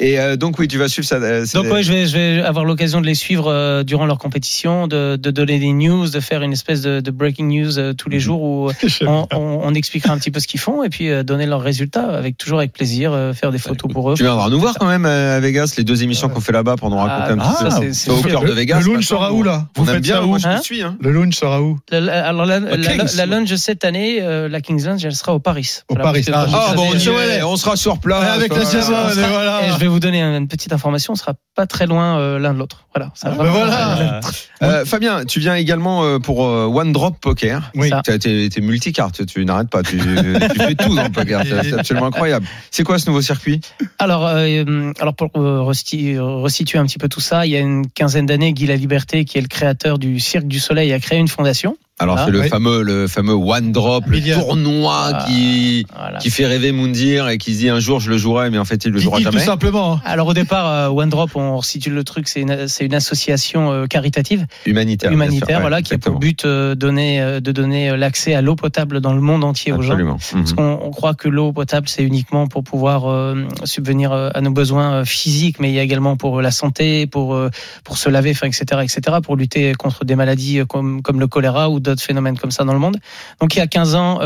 Speaker 1: Et euh, donc oui, tu vas suivre ça. euh,
Speaker 3: Donc ouais, je vais, je vais avoir l'occasion de les suivre euh, durant leur compétition, de, de donner des news, de faire une espèce de, de breaking news euh, tous les jours où on, on, on expliquera un petit peu ce qu'ils font et puis donner leurs résultats avec toujours avec plaisir, faire des photos pour eux.
Speaker 1: Tu viendras nous voir quand même à Vegas, les deux émissions qu'on fait là-bas pour nous raconter un petit peu.
Speaker 3: ah,
Speaker 1: Pas au cœur de Vegas.
Speaker 2: Le lounge sera où là? Vous faites
Speaker 1: bien,
Speaker 2: où
Speaker 1: moi je
Speaker 3: Hein
Speaker 1: suis. Hein.
Speaker 2: Le lounge sera où?
Speaker 3: La- la- la, la, la lunge cette année, euh, la Kings Lunge, elle sera au Paris.
Speaker 2: Au Paris. Ah,
Speaker 1: Ah bon, on,
Speaker 3: savez,
Speaker 1: y est, on sera sur place.
Speaker 2: Ouais, avec la
Speaker 1: Voilà.
Speaker 2: Jason,
Speaker 3: on
Speaker 2: et
Speaker 3: sera-
Speaker 2: voilà.
Speaker 3: et je vais vous donner une petite information, on sera pas très loin euh, l'un de l'autre. Voilà. Ça va
Speaker 2: ben voilà.
Speaker 1: Euh, Fabien, tu viens également euh, pour euh, One Drop Poker.
Speaker 2: Oui.
Speaker 1: Été, été multicarte, tu, n'arrêtes pas, tu, tu fais tout dans le poker, c'est absolument incroyable. C'est quoi ce nouveau circuit?
Speaker 3: Alors, euh, alors pour resituer un petit peu tout ça, il y a une quinzaine d'années, Guy La Liberté, qui est le créateur du Cirque du Soleil, a créé une fondation.
Speaker 1: Alors
Speaker 3: Ah,
Speaker 1: c'est le
Speaker 2: oui.
Speaker 1: fameux, le fameux One Drop, le tournoi
Speaker 3: Ah,
Speaker 1: qui
Speaker 3: Voilà.
Speaker 1: qui fait rêver Moundir et qui se dit un jour je le jouerai, mais en fait il le jouera
Speaker 2: Kiki, tout
Speaker 1: jamais.
Speaker 2: simplement. hein.
Speaker 3: Alors au départ, One Drop, on resitue le truc, c'est une, c'est une association caritative,
Speaker 1: Humanitaire. sûr,
Speaker 3: humanitaire,
Speaker 1: ouais,
Speaker 3: voilà, qui a pour but euh, donner, euh, de donner euh, l'accès à l'eau potable dans le monde entier aux gens. Parce
Speaker 1: Mhm.
Speaker 3: qu'on on croit que l'eau potable, c'est uniquement pour pouvoir euh, subvenir à nos besoins physiques, mais il y a également pour la santé, pour pour se laver, enfin, etc., etc., pour lutter contre des maladies comme comme le choléra ou d'autres phénomènes comme ça dans le monde. Donc il y a 15 ans,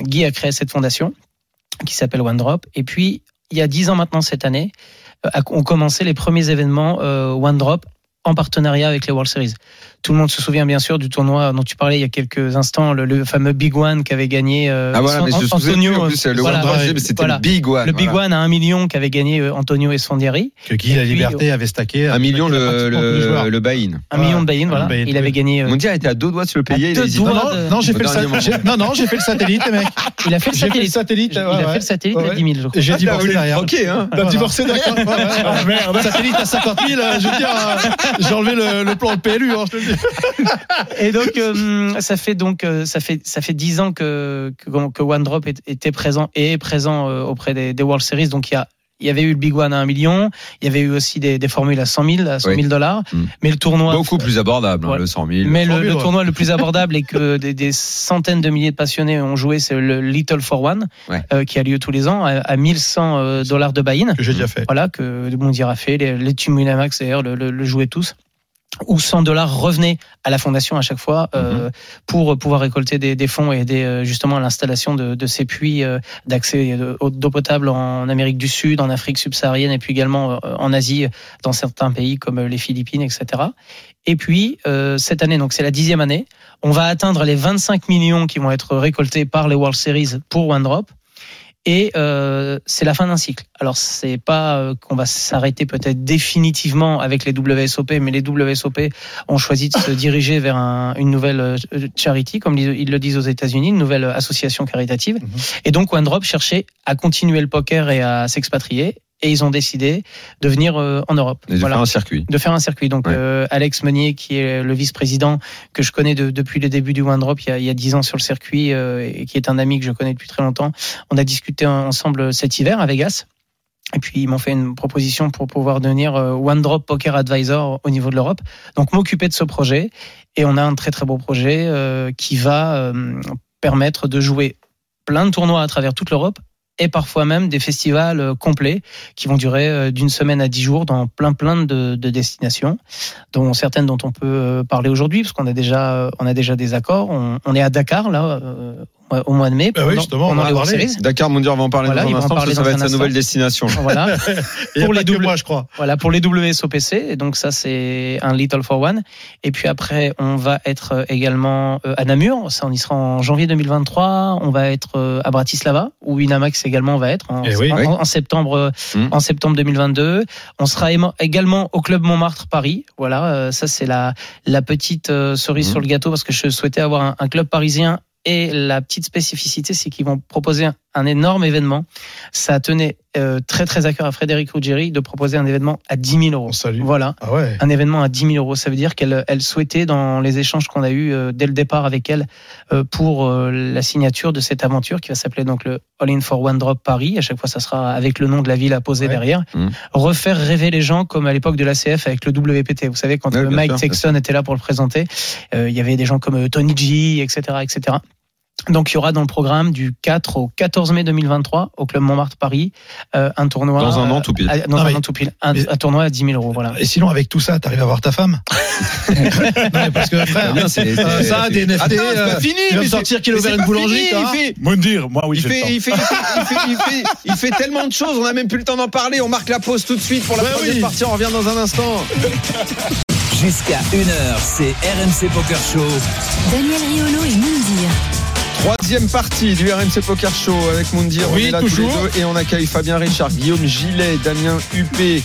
Speaker 3: Guy a créé cette fondation qui s'appelle One Drop, et puis il y a 10 ans maintenant cette année, ont commencé les premiers événements euh, One Drop en partenariat avec les World Series. Tout le monde se souvient bien sûr du tournoi dont tu parlais il y a quelques instants, le, le fameux Big One qu'avait gagné euh,
Speaker 1: Ah voilà, mais je me
Speaker 3: An-
Speaker 1: souviens plus, en plus, le
Speaker 3: voilà,
Speaker 1: mais c'était
Speaker 3: voilà.
Speaker 1: le Big One.
Speaker 3: le Big
Speaker 1: voilà.
Speaker 3: One à un million qu'avait gagné euh, Antonio Esfandiari.
Speaker 2: Que Guy La Liberté avait stacké.
Speaker 1: Un million le, le, le buy-in.
Speaker 3: Un
Speaker 2: Voilà.
Speaker 3: million de buy-in, voilà. Il avait gagné. euh,
Speaker 1: Moundir était à deux doigts de se le payer.
Speaker 2: Non,
Speaker 3: doigts.
Speaker 2: non, non, j'ai fait le. Non, non, j'ai fait le satellite, mec.
Speaker 3: il a fait le
Speaker 2: J'ai fait le
Speaker 3: satellite. Il a fait le satellite à 10 000, je crois.
Speaker 2: Et j'ai
Speaker 1: Ah, t'as
Speaker 2: divorcé derrière.
Speaker 1: troquer, hein.
Speaker 2: T'as divorcé derrière. Satellite à 50 000, euh, je veux dire, euh, j'ai enlevé le, plan de PLU, hein, je te le dis.
Speaker 3: Et donc euh, ça fait donc euh, ça fait ça fait dix ans que que, que One Drop était présent et est présent euh, auprès des, des World Series. Donc il y a il y avait eu le Big One à 1 million, il y avait eu aussi des, des formules à 100 000, à 100 000 dollars,
Speaker 1: Mm.
Speaker 3: mais le tournoi
Speaker 1: Beaucoup plus abordable, hein,
Speaker 3: Ouais.
Speaker 1: le 100 000.
Speaker 3: Mais le,
Speaker 2: 100 000,
Speaker 3: le
Speaker 2: ouais.
Speaker 3: tournoi le plus abordable et que des, des centaines de milliers de passionnés ont joué, c'est le Little for One,
Speaker 1: Ouais.
Speaker 3: euh, qui a lieu tous les ans à, à 1100 euh, dollars de buy-in.
Speaker 2: Que j'ai déjà fait.
Speaker 3: Voilà, que le monde a fait, les, les teams Winamax d'ailleurs le, le, le jouaient tous. Où 100 dollars revenaient à la fondation à chaque fois euh, pour pouvoir récolter des, des fonds et aider euh, justement à l'installation de, de ces puits euh, d'accès de- d'eau potable en Amérique du Sud, en Afrique subsaharienne et puis également euh, en Asie, dans certains pays comme les Philippines, etc. Et puis euh, cette année, donc c'est la dixième année, on va atteindre les 25 millions qui vont être récoltés par les World Series pour One Drop. Et euh, c'est la fin d'un cycle. Alors c'est pas euh, qu'on va s'arrêter peut-être définitivement avec les WSOP, mais les WSOP ont choisi de se diriger vers un- une nouvelle euh, charity, comme ils le disent aux États-Unis, une nouvelle association caritative.
Speaker 2: Mhm.
Speaker 3: Et donc OneDrop cherchait à continuer le poker et à s'expatrier. Et ils ont décidé de venir euh, en Europe.
Speaker 1: Et de
Speaker 3: Voilà
Speaker 1: faire un circuit.
Speaker 3: de faire un circuit. Donc
Speaker 1: Ouais.
Speaker 3: euh, Alex Meunier, qui est le vice-président que je connais de- depuis le début du One Drop, il y a, il y a 10 ans sur le circuit, euh, et qui est un ami que je connais depuis très longtemps. On a discuté ensemble cet hiver à Vegas. Et puis ils m'ont fait une proposition pour pouvoir devenir euh, One Drop Poker Advisor au niveau de l'Europe. Donc m'occuper de ce projet. Et on a un très très beau projet euh, qui va euh, permettre de jouer plein de tournois à travers toute l'Europe et parfois même des festivals euh, complets qui vont durer euh, d'une semaine à dix jours dans plein plein de, de destinations, dont certaines dont on peut euh, parler aujourd'hui parce qu'on a déjà on a déjà des accords. On, est à Dakar là au mois de mai
Speaker 2: Bah oui, justement, on
Speaker 3: pendant
Speaker 2: en parlé.
Speaker 1: Dakar Mondial, on va en parler
Speaker 3: Voilà,
Speaker 1: dans un instant, parce que ça va être sa nouvelle destination.
Speaker 3: Voilà. Pour les doubles-
Speaker 2: moi, je crois.
Speaker 3: Voilà, pour les WSOPC, et donc ça c'est un Little for One. Et puis après, on va être euh, également euh, à Namur, ça on y sera en janvier 2023. On va être euh, à Bratislava, où Winamax également va être en,
Speaker 2: Eh oui,
Speaker 3: en-
Speaker 1: oui.
Speaker 3: en septembre,
Speaker 1: Mm.
Speaker 3: en septembre 2022. On sera également au Club Montmartre Paris. Voilà, ça c'est la la petite cerise
Speaker 1: Mm.
Speaker 3: sur le gâteau parce que je souhaitais avoir un, un club parisien. Et la petite spécificité, c'est qu'ils vont proposer un, un énorme événement. Ça tenait euh, très très à cœur à Frédéric Ruggieri de proposer un événement à 10 000 euros.
Speaker 2: On salue.
Speaker 3: Voilà,
Speaker 2: Ah ouais.
Speaker 3: un événement à 10 000 euros. Ça veut dire qu'elle elle souhaitait, dans les échanges qu'on a eus euh, dès le départ avec elle, euh, pour euh, la signature de cette aventure qui va s'appeler donc le All In for One Drop Paris. À chaque fois, ça sera avec le nom de la ville à poser
Speaker 2: Ouais.
Speaker 3: derrière.
Speaker 1: Mhm.
Speaker 3: Refaire rêver les gens comme à l'époque de l'ACF avec le WPT. Vous savez, quand
Speaker 1: Ouais,
Speaker 3: Mike
Speaker 1: sûr,
Speaker 3: Sexton était là pour le présenter, euh, il y avait des gens comme euh, Tony G, etc., etc. Donc il y aura dans le programme du 4 au 14 mai 2023 au club Montmartre Paris euh, un tournoi
Speaker 1: Dans un an
Speaker 3: euh,
Speaker 1: tout pile.
Speaker 3: à- dans
Speaker 2: Non,
Speaker 3: un an tout pile un,
Speaker 2: mais-
Speaker 3: un tournoi à 10 000 euros voilà
Speaker 2: Et sinon, avec tout ça, t'arrives à voir ta femme Non, parce que frère,
Speaker 1: Bien, c'est-
Speaker 2: euh,
Speaker 1: c'est-
Speaker 2: ça, des NFT,
Speaker 1: Attends, c'est
Speaker 2: euh,
Speaker 1: pas fini,
Speaker 2: il va sortir qu'il a ouvert une boulangerie,
Speaker 1: fini,
Speaker 2: toi.
Speaker 1: il fait-
Speaker 9: Mondir, moi oui,
Speaker 1: Il fait, il, fait, il, fait, il, tellement de choses, on a même plus le temps d'en parler. On marque la pause tout de suite pour la
Speaker 2: Ouais,
Speaker 1: première
Speaker 2: oui.
Speaker 1: partie. On revient dans un instant.
Speaker 7: Jusqu'à 1h, c'est RMC Poker Show.
Speaker 8: Daniel Riolo et Moundir.
Speaker 1: Troisième partie du RMC Poker Show avec Moundir. on
Speaker 2: Oui,
Speaker 1: est là
Speaker 2: toujours.
Speaker 1: tous les deux et on accueille Fabien Richard, Guillaume Gillet, Damien Huppé.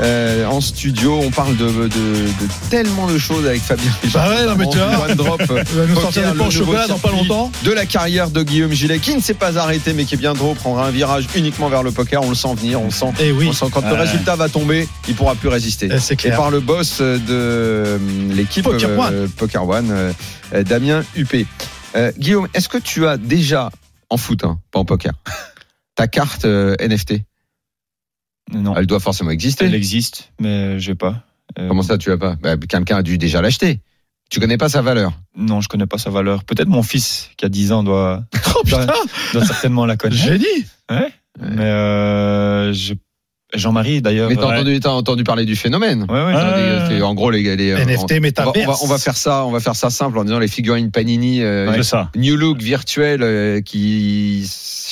Speaker 1: euh, en studio, on parle de, de, de tellement de choses avec Fabien Richard.
Speaker 2: Bah ouais, non, mais tu vois.
Speaker 1: One drop,
Speaker 2: Il va nous sortir des chocolat dans pas longtemps.
Speaker 1: De la carrière de Guillaume Gillet, qui ne s'est pas arrêté, mais qui bientôt prendra un virage uniquement vers le poker. On le sent venir, on le sent.
Speaker 2: Eh oui.
Speaker 1: On sent quand le résultat va tomber, il pourra plus résister.
Speaker 2: Eh, C'est
Speaker 1: Et
Speaker 2: clair.
Speaker 1: par le boss de euh, l'équipe
Speaker 2: Poker One.
Speaker 1: euh, Poker One, euh, Damien Huppé. Euh, Guillaume, est-ce que tu as déjà en foot, hein, pas en poker, ta carte euh, NFT
Speaker 4: Non,
Speaker 1: Elle doit forcément exister.
Speaker 4: elle existe, mais j'ai pas. Euh,
Speaker 1: Comment ça, tu as pas? Bah, Quelqu'un a dû déjà l'acheter. Tu connais pas sa valeur.
Speaker 4: Non, je connais pas sa valeur. Peut-être mon fils qui a 10 ans doit,
Speaker 2: Oh putain,
Speaker 4: doit certainement la connaître.
Speaker 2: génie.
Speaker 4: Ouais. Mais euh, je- Jean-Marie d'ailleurs.
Speaker 1: Mais t'as
Speaker 4: euh,
Speaker 1: entendu, t'as entendu parler du phénomène.
Speaker 4: Ouais, ouais.
Speaker 9: Ah,
Speaker 1: En gros, les, les-
Speaker 2: NFT,
Speaker 1: on, va, on,
Speaker 2: métaverse.
Speaker 1: va, on va faire ça, on va faire ça simple en disant les figurines Panini, euh,
Speaker 9: C'est ça.
Speaker 1: New Look virtuel, euh, qui,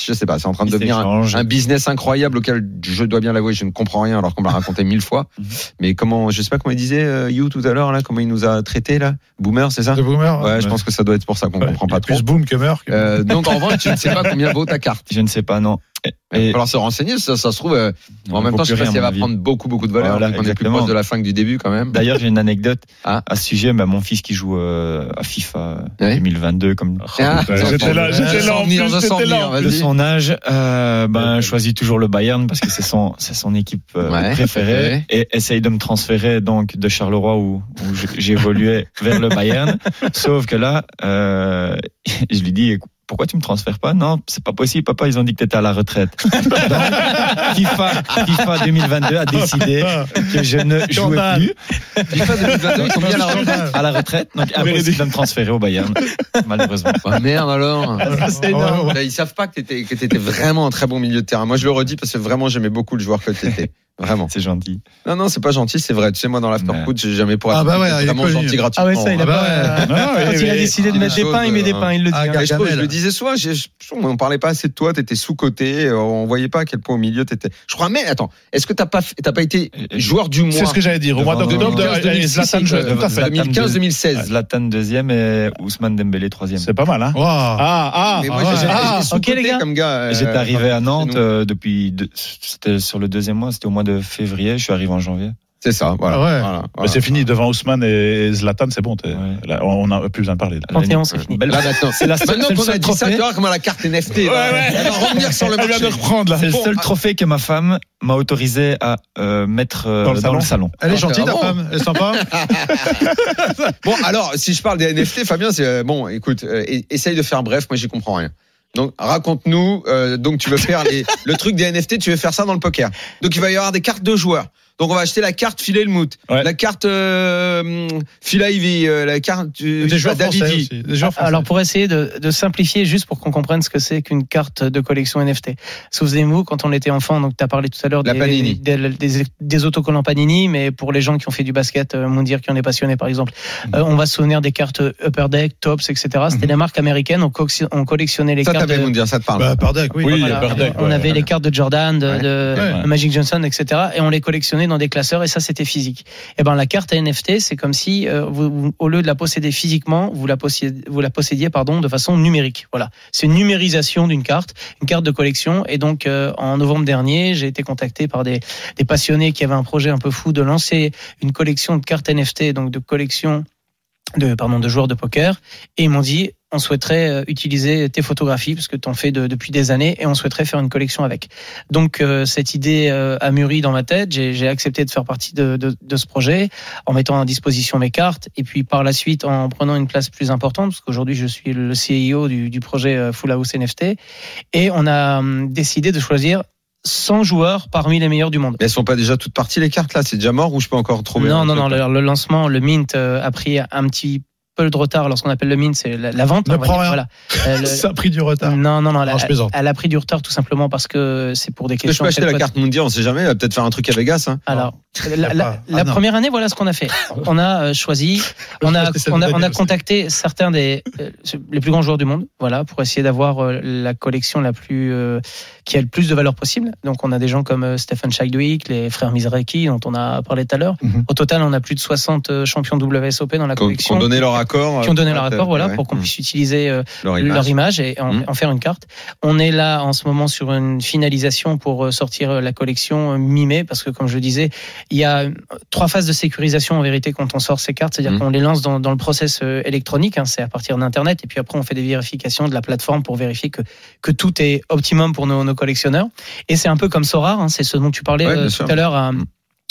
Speaker 1: je sais pas, c'est en train de devenir un, business incroyable auquel je dois bien l'avouer, je ne comprends rien alors qu'on me l'a raconté mille fois.
Speaker 4: Mhm.
Speaker 1: Mais comment, je sais pas comment il disait euh, You tout à l'heure là, comment il nous a traité là, Boomer, c'est ça?
Speaker 2: De boomer.
Speaker 1: Ouais, je pense que ça doit être pour ça qu'on
Speaker 2: Ouais,
Speaker 1: comprend pas trop.
Speaker 2: Plus boom que meurt.
Speaker 1: Euh, donc en revanche, tu ne sais pas combien vaut ta carte.
Speaker 4: Je ne sais pas, non. Et,
Speaker 1: Il va falloir se renseigner, ça, ça se trouve. euh, en
Speaker 4: on
Speaker 1: même temps, je sais pas si elle va prendre beaucoup, beaucoup de valeur.
Speaker 4: Voilà,
Speaker 1: qu'on est plus proche de la fin que du début quand même.
Speaker 4: D'ailleurs, j'ai une anecdote
Speaker 1: Ah.
Speaker 4: à ce sujet. Bah, mon fils qui joue euh, à FIFA
Speaker 1: Ouais.
Speaker 4: 2022, comme
Speaker 1: Ah.
Speaker 9: J'étais là, j'étais là en plus, j'étais là.
Speaker 4: Son âge, euh, ben, choisit toujours le Bayern parce que c'est son, c'est son équipe euh,
Speaker 1: Ouais,
Speaker 4: préférée et essaye de me transférer donc de Charleroi où, où j'évoluais vers le Bayern. Sauf que là, euh, je lui dis, pourquoi tu me transfères pas? Non, c'est pas possible, papa. Ils ont dit que tu étais à la retraite. Donc, FIFA, FIFA 2022 a décidé que je ne jouais plus
Speaker 1: FIFA 2022, ils sont bien à la retraite.
Speaker 4: à la retraite. Donc impossible de me transférer au Bayern, malheureusement.
Speaker 1: Ah, merde alors.
Speaker 3: énorme
Speaker 1: Là, ils savent pas que que t'étais vraiment un très bon milieu de terrain. Moi, je le redis parce que vraiment, j'aimais beaucoup le joueur que t'étais. Vraiment.
Speaker 4: C'est gentil.
Speaker 1: Non, non, c'est pas gentil, c'est vrai. Tu sais, moi, dans l'afterfoot, j'ai jamais pour
Speaker 2: Ah bah ouais,
Speaker 1: être
Speaker 2: il est
Speaker 1: vraiment gentil gratuitement.
Speaker 3: ah ouais ça il a
Speaker 2: Ah bah
Speaker 3: pas
Speaker 2: ouais.
Speaker 3: euh, il a décidé de
Speaker 1: des
Speaker 3: mettre des pains il met des
Speaker 1: euh,
Speaker 3: pains il le dit
Speaker 2: ah,
Speaker 3: hein.
Speaker 2: gars,
Speaker 1: Et je, le disais souvent, on parlait pas assez de toi, t'étais sous-côté, euh, on voyait pas à quel point au milieu t'étais. Je crois, mais attends, est-ce que t'as pas, fait- t'as pas été joueur du mois
Speaker 9: C'est ce que j'allais dire. Au mois d'octobre,
Speaker 1: 2015,
Speaker 9: de- et Zlatan joue.
Speaker 1: euh,
Speaker 9: Tout à fait.
Speaker 4: Zlatan
Speaker 1: 2015-2016.
Speaker 4: Zlatan deuxième et Ousmane Dembélé troisième.
Speaker 9: C'est pas mal, hein. Ah, ah,
Speaker 2: ah,
Speaker 3: Ah, ok, les gars.
Speaker 4: J'étais arrivé à Nantes depuis, c'était sur le deuxième mois, c'était au mois de février, je suis arrivé en janvier.
Speaker 1: C'est ça, voilà.
Speaker 2: Ah ouais.
Speaker 1: voilà,
Speaker 9: Bah,
Speaker 1: voilà.
Speaker 9: c'est fini devant Ousmane et Zlatan, c'est bon.
Speaker 4: Ouais.
Speaker 9: là, on n'a plus besoin de parler. Là.
Speaker 3: 31 c'est fini
Speaker 4: Belle-
Speaker 1: Là, maintenant,
Speaker 4: C'est la seule-
Speaker 1: maintenant
Speaker 4: le
Speaker 1: qu'on a
Speaker 4: seul
Speaker 1: dit ça,
Speaker 4: trophée.
Speaker 1: tu vois comment la carte NFT. va- Elle va revenir sur le
Speaker 9: Elle vient
Speaker 1: marché.
Speaker 9: de reprendre là.
Speaker 4: C'est le
Speaker 1: Bon,
Speaker 4: seul
Speaker 1: ah-
Speaker 4: trophée que ma femme m'a autorisé à euh, mettre euh,
Speaker 9: Dans le
Speaker 4: dans le salon.
Speaker 2: Elle est
Speaker 1: Ah,
Speaker 2: gentille, ta
Speaker 1: bon.
Speaker 2: femme. Elle est sympa.
Speaker 1: Bon, alors, si je parle des NFT, Fabien, c'est euh, bon. Écoute, euh, e- essaye de faire bref. Moi, j'y comprends rien. Donc, raconte-nous. euh, donc, tu veux faire les, le truc des NFT, tu veux faire ça dans le poker. Donc, il va y avoir des cartes de joueurs. Donc on va acheter la carte Phil Helmut,
Speaker 9: Ouais.
Speaker 1: la carte euh, Phil Ivey, euh, la carte euh,
Speaker 2: Des joueurs aussi. Des joueurs français.
Speaker 3: Alors pour essayer de, de simplifier, juste pour qu'on comprenne ce que c'est qu'une carte de collection NFT. Souvenez-vous, quand on était enfant, donc tu as parlé tout à l'heure des,
Speaker 1: Panini.
Speaker 3: des, des- des autocollants Panini, mais pour les gens qui ont fait du basket, euh, Moundir qui en est passionné par exemple, euh, on va se souvenir des cartes Upper Deck, Tops, etc. C'était
Speaker 2: Mhm.
Speaker 3: des marques américaines, on, co- on collectionnait les
Speaker 1: Ça
Speaker 3: cartes.
Speaker 1: nous dire, ça te parle.
Speaker 2: Bah, par deck, oui.
Speaker 9: Oui,
Speaker 3: Voilà,
Speaker 9: Upper Deck,
Speaker 3: on
Speaker 9: ouais,
Speaker 3: avait
Speaker 9: ouais.
Speaker 3: les cartes de Jordan, de,
Speaker 1: Ouais.
Speaker 3: de
Speaker 9: Ouais.
Speaker 3: Magic Johnson, etc. Et on les collectionnait dans des classeurs et ça c'était physique. Et ben la carte NFT, c'est comme si euh, au lieu de la posséder physiquement, vous la possédiez, vous la possédiez pardon de façon numérique. Voilà, c'est une numérisation d'une carte, une carte de collection. Et donc euh, en novembre dernier, j'ai été contacté par des, des passionnés qui avaient un projet un peu fou de lancer une collection de cartes NFT, donc de collection de pardon de joueurs de poker et ils m'ont dit on souhaiterait euh, utiliser tes photographies parce que tu en fais de- depuis des années et on souhaiterait faire une collection avec. Donc euh, cette idée euh, a mûri dans ma tête, j'ai j'ai accepté de faire partie de, de, de ce projet en mettant à disposition mes cartes et puis par la suite en prenant une place plus importante parce qu'aujourd'hui je suis le CEO du, du projet euh, Full House NFT et on a hum, décidé de choisir 100 joueurs parmi les meilleurs du monde.
Speaker 1: Mais elles sont pas déjà toutes parties les cartes là, c'est déjà mort ou je peux encore trouver
Speaker 3: Non, non, non. Le, le lancement, le mint euh, a pris un petit peu de retard. Lorsqu'on appelle le mint, c'est la, la vente.
Speaker 2: Ne rien.
Speaker 3: Voilà. Euh, le-
Speaker 2: Ça a pris du retard.
Speaker 3: non, non, non. Elle,
Speaker 2: Non,
Speaker 3: a-
Speaker 2: plaisante.
Speaker 3: elle a pris du retard tout simplement parce que c'est pour des
Speaker 1: Je peux
Speaker 3: questions.
Speaker 1: acheter la
Speaker 3: fois-
Speaker 1: carte mondiale, on sait jamais, elle va peut-être faire un truc à Vegas. Hein.
Speaker 3: Alors,
Speaker 2: y
Speaker 3: la,
Speaker 2: a
Speaker 3: la-
Speaker 2: pas-
Speaker 3: la
Speaker 2: ah, non.
Speaker 3: première année, voilà ce qu'on a fait. On a euh, choisi, on a, on a, on a
Speaker 2: Daniel aussi.
Speaker 3: contacté certains des euh, les plus grands joueurs du monde, voilà, pour essayer d'avoir euh, la collection la plus euh, qui a le plus de valeur possible. Donc, on a des gens comme euh, Stephen Chadwick, les frères Mizraki, dont on a parlé tout à l'heure.
Speaker 2: Mhm.
Speaker 3: Au total, on a plus de 60 euh, champions WSOP dans la collection.
Speaker 1: donné leur
Speaker 3: qui ont donné leur
Speaker 1: euh,
Speaker 3: accord, voilà,
Speaker 1: ouais,
Speaker 3: pour qu'on
Speaker 1: mmh,
Speaker 3: puisse utiliser euh,
Speaker 1: leur
Speaker 3: leur
Speaker 1: image.
Speaker 3: et en,
Speaker 1: Mhm.
Speaker 3: en faire une carte. On est là en ce moment sur une finalisation pour euh, sortir la collection mi-mai parce que comme je disais, il y a trois phases de sécurisation en vérité quand on sort ces cartes, c'est-à-dire
Speaker 1: Mhm.
Speaker 3: qu'on les lance dans, dans le process électronique, hein, c'est à partir d'internet et puis après on fait des vérifications de la plateforme pour vérifier que que tout est optimum pour nos, nos collectionneurs. Et c'est un peu comme Sorar, hein, c'est ce dont tu parlais
Speaker 1: Ouais,
Speaker 3: tout
Speaker 1: sûr.
Speaker 3: à l'heure à,
Speaker 1: Mhm.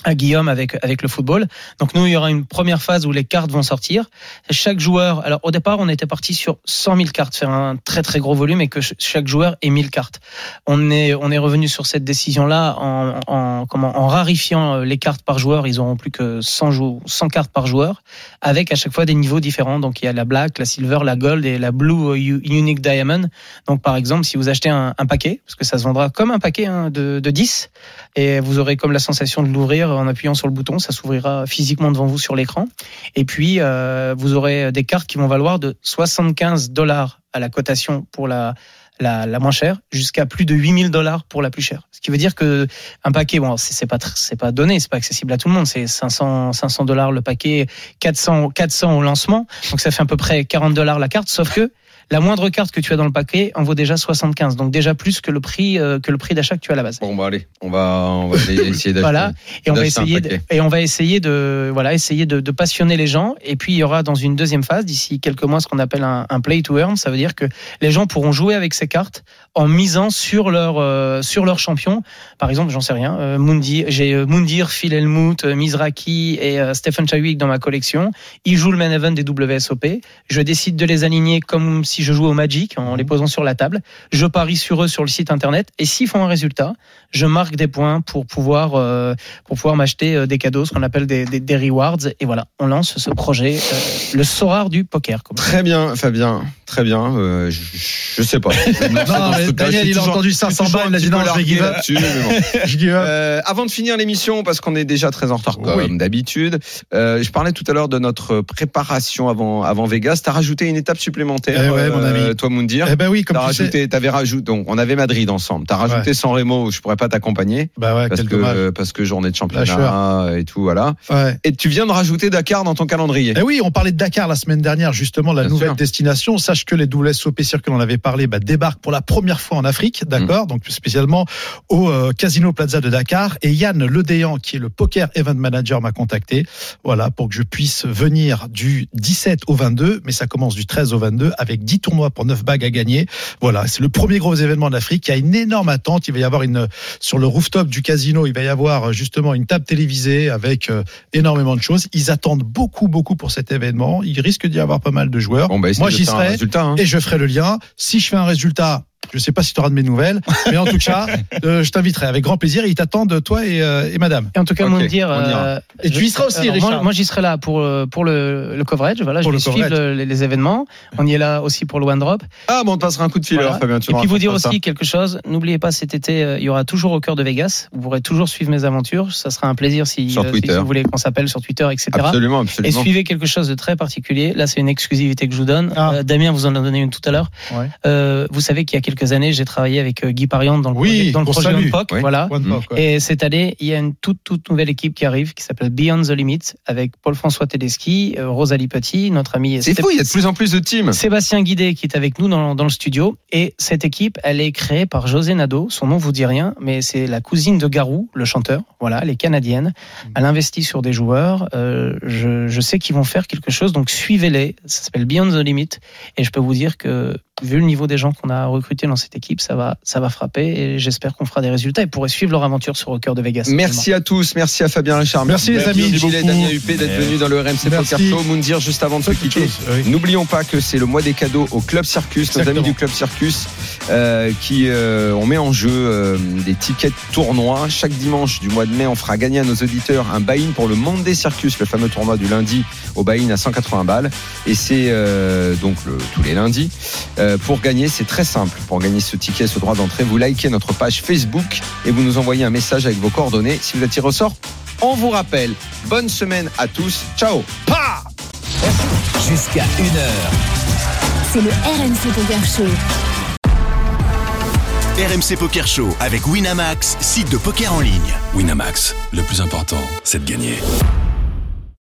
Speaker 3: À Guillaume avec avec le football. Donc nous, il y aura une première phase où les cartes vont sortir. Chaque joueur, alors au départ, on était parti sur 100 000 cartes, faire un très très gros volume et que ch- chaque joueur ait 1000 cartes. On est on est revenu sur cette décision-là en, en comment en rarifiant euh, les cartes par joueur. Ils auront plus que 100 jou- 100 cartes par joueur, avec à chaque fois des niveaux différents. Donc il y a la black, la silver, la gold et la blue euh, unique diamond. Donc par exemple, si vous achetez un, un paquet, parce que ça se vendra comme un paquet hein, de, de 10, et vous aurez comme la sensation de l'ouvrir en appuyant sur le bouton, ça s'ouvrira physiquement devant vous sur l'écran. Et puis euh, vous aurez des cartes qui vont valoir de 75 dollars à la cotation pour la la, moins chère jusqu'à plus de 8000 dollars pour la plus chère. Ce qui veut dire que un paquet, bon, c'est pas c'est pas donné, c'est pas accessible à tout le monde, c'est 500 500 dollars le paquet, 400 400 au lancement, donc ça fait à peu près 40 dollars la carte. Sauf que la moindre carte que tu as dans le paquet en vaut déjà 75, donc déjà plus que le prix euh, que le prix d'achat que tu as à la base.
Speaker 1: Bon, bah allez, on va, on va essayer d'acheter.
Speaker 3: Voilà. Et on va essayer de, et on va essayer de voilà essayer de, de passionner les gens. Et puis il y aura dans une deuxième phase d'ici quelques mois ce qu'on appelle un, un play to earn. Ça veut dire que les gens pourront jouer avec ces cartes en misant sur leur euh, sur leur champion. Par exemple, j'en sais rien. Euh, Mundi, j'ai euh, Mundir, Phil Helmut, euh, Mizraki et euh, Stephen Chadwick dans ma collection. Ils jouent le main event des WSOP. Je décide de les aligner comme si je jouais au Magic en les posant sur la table. Je parie sur eux sur le site internet. Et s'ils font un résultat, je marque des points pour pouvoir euh, pour pouvoir m'acheter euh, des cadeaux, ce qu'on appelle des, des, des rewards. Et voilà, on lance ce projet, euh, le Sorar du poker. Comme
Speaker 1: Très bien, Fabien. Très bien. Euh, je, je sais pas.
Speaker 2: Non, Daniel, il a entendu 500 balles, il a dit non, je give up.
Speaker 1: Bon. Euh, avant de finir l'émission, parce qu'on est déjà très en retard comme
Speaker 2: Oui.
Speaker 1: d'habitude, euh, je parlais tout à l'heure de notre préparation avant avant Vegas. T'as rajouté une étape supplémentaire,
Speaker 2: Eh ouais, mon ami.
Speaker 1: toi Moundir.
Speaker 2: Eh ben oui, comme tu sais.
Speaker 1: rajouté, t'avais rajouté, donc on avait Madrid ensemble. T'as rajouté
Speaker 2: Ouais.
Speaker 1: San Remo, où je pourrais pas t'accompagner
Speaker 2: Bah ouais,
Speaker 1: parce que parce que journée de championnat et tout voilà. Et tu viens de rajouter Dakar dans ton calendrier.
Speaker 2: Eh oui, on parlait de Dakar la semaine dernière, justement, la
Speaker 1: Bien
Speaker 2: nouvelle
Speaker 1: sûr.
Speaker 2: destination. Sache que les WSOP Circle, on avait parlé, bah, débarquent pour la première fois en Afrique, d'accord
Speaker 1: Mm.
Speaker 2: Donc spécialement au euh, Casino Plaza de Dakar. Et Yann Ledéan, qui est le Poker Event Manager, m'a contacté, voilà, pour que je puisse venir du 17 au 22, mais ça commence du 13 au 22 avec 10 tournois pour 9 bagues à gagner. Voilà, c'est le premier gros événement d'Afrique. Il y a une énorme attente. Il va y avoir une sur le rooftop du casino, il va y avoir justement une table télévisée avec euh, énormément de choses. Ils attendent beaucoup, beaucoup pour cet événement. Il risque d'y avoir pas mal de joueurs.
Speaker 1: Bon bah
Speaker 2: Moi, j'y serai
Speaker 1: résultat. hein.
Speaker 2: et je ferai le lien. Si je fais un résultat, Je sais pas si tu auras de mes nouvelles, mais en tout cas, euh, je t'inviterai avec grand plaisir. Ils t'attendent, toi et, euh, et madame.
Speaker 3: Et en tout cas,
Speaker 1: Ok,
Speaker 3: Moundir,
Speaker 1: on ira.
Speaker 3: euh,
Speaker 2: Et tu y seras aussi,
Speaker 3: alors,
Speaker 2: Richard.
Speaker 3: Moi, moi, j'y serai là pour, euh, pour le, le coverage. Voilà,
Speaker 2: Pour
Speaker 3: je
Speaker 2: le
Speaker 3: vais suivre le- les, les événements. On y est là aussi pour le One Drop.
Speaker 1: Ah, bon, on te passera un coup de fil
Speaker 3: Voilà.
Speaker 1: alors, Fabien. Tu
Speaker 3: Et puis vous dire aussi quelque chose. N'oubliez pas, cet été, euh, il y aura toujours au cœur de Vegas. Vous pourrez toujours suivre mes aventures. Ça sera un plaisir si, euh, si
Speaker 1: Twitter.
Speaker 3: vous voulez qu'on s'appelle sur Twitter, etc.
Speaker 1: ça. Absolument,
Speaker 3: Et
Speaker 1: absolument.
Speaker 3: suivez quelque chose de très particulier. Là, c'est une exclusivité que je vous donne.
Speaker 2: Ah.
Speaker 3: Euh, Damien vous en a donné une tout à l'heure.
Speaker 2: Ouais.
Speaker 3: Euh, vous savez qu'il y a quelques années, j'ai travaillé avec euh, Guy Parian dans le
Speaker 2: Oui,
Speaker 3: projet, dans le projet
Speaker 2: salue.
Speaker 1: Oui.
Speaker 3: Voilà.
Speaker 2: Ouais.
Speaker 3: Et cette année, il y a une toute, toute nouvelle équipe qui arrive, qui s'appelle Beyond the Limit, avec Paul-François Tedeschi, euh, Rosalie Petit, notre ami
Speaker 1: C'est fou, il y a de plus en plus de teams.
Speaker 3: Sébastien Guidé qui est avec nous dans, dans le studio. Et cette équipe, elle est créée par José Nadeau. Son nom vous dit rien, mais c'est la cousine de Garou, le chanteur. Voilà, elle est canadienne. Elle investit sur des joueurs. Euh, je, je sais qu'ils vont faire quelque chose, donc suivez-les. Ça s'appelle Beyond the Limit. Et je peux vous dire que vu le niveau des gens qu'on a recrutés dans cette équipe, ça va, ça va frapper. Et j'espère qu'on fera des résultats et pourrez suivre leur aventure sur au cœur de Vegas.
Speaker 1: Merci à tous, merci à Fabien Richard,
Speaker 2: Merci, les amis,
Speaker 1: Gilles et
Speaker 2: beaucoup.
Speaker 1: Damien Huppé d'être venus dans le RMC
Speaker 2: Merci.
Speaker 1: Poker Show. Moundir, juste avant de se quitter,
Speaker 2: oui.
Speaker 1: N'oublions pas que c'est le mois des cadeaux au Club Circus, nos amis du Club Circus, euh, qui euh, on met en jeu euh, des tickets de tournois. Chaque dimanche du mois de mai, on fera gagner à nos auditeurs un buy-in pour le Monday Circus, le fameux tournoi du lundi au buy-in à 180 balles. Et c'est euh, donc le- tous les lundis. Euh, pour gagner, c'est très simple. Pour gagner ce ticket, ce droit d'entrée, vous likez notre page Facebook et vous nous envoyez un message avec vos coordonnées. Si vous êtes tiré au sort, on vous rappelle. Bonne semaine à tous. Ciao. Pa
Speaker 7: Jusqu'à 1h.
Speaker 8: C'est le RMC Poker Show.
Speaker 10: RMC Poker Show avec Winamax, site de poker en ligne.
Speaker 11: Winamax, le plus important, c'est de gagner.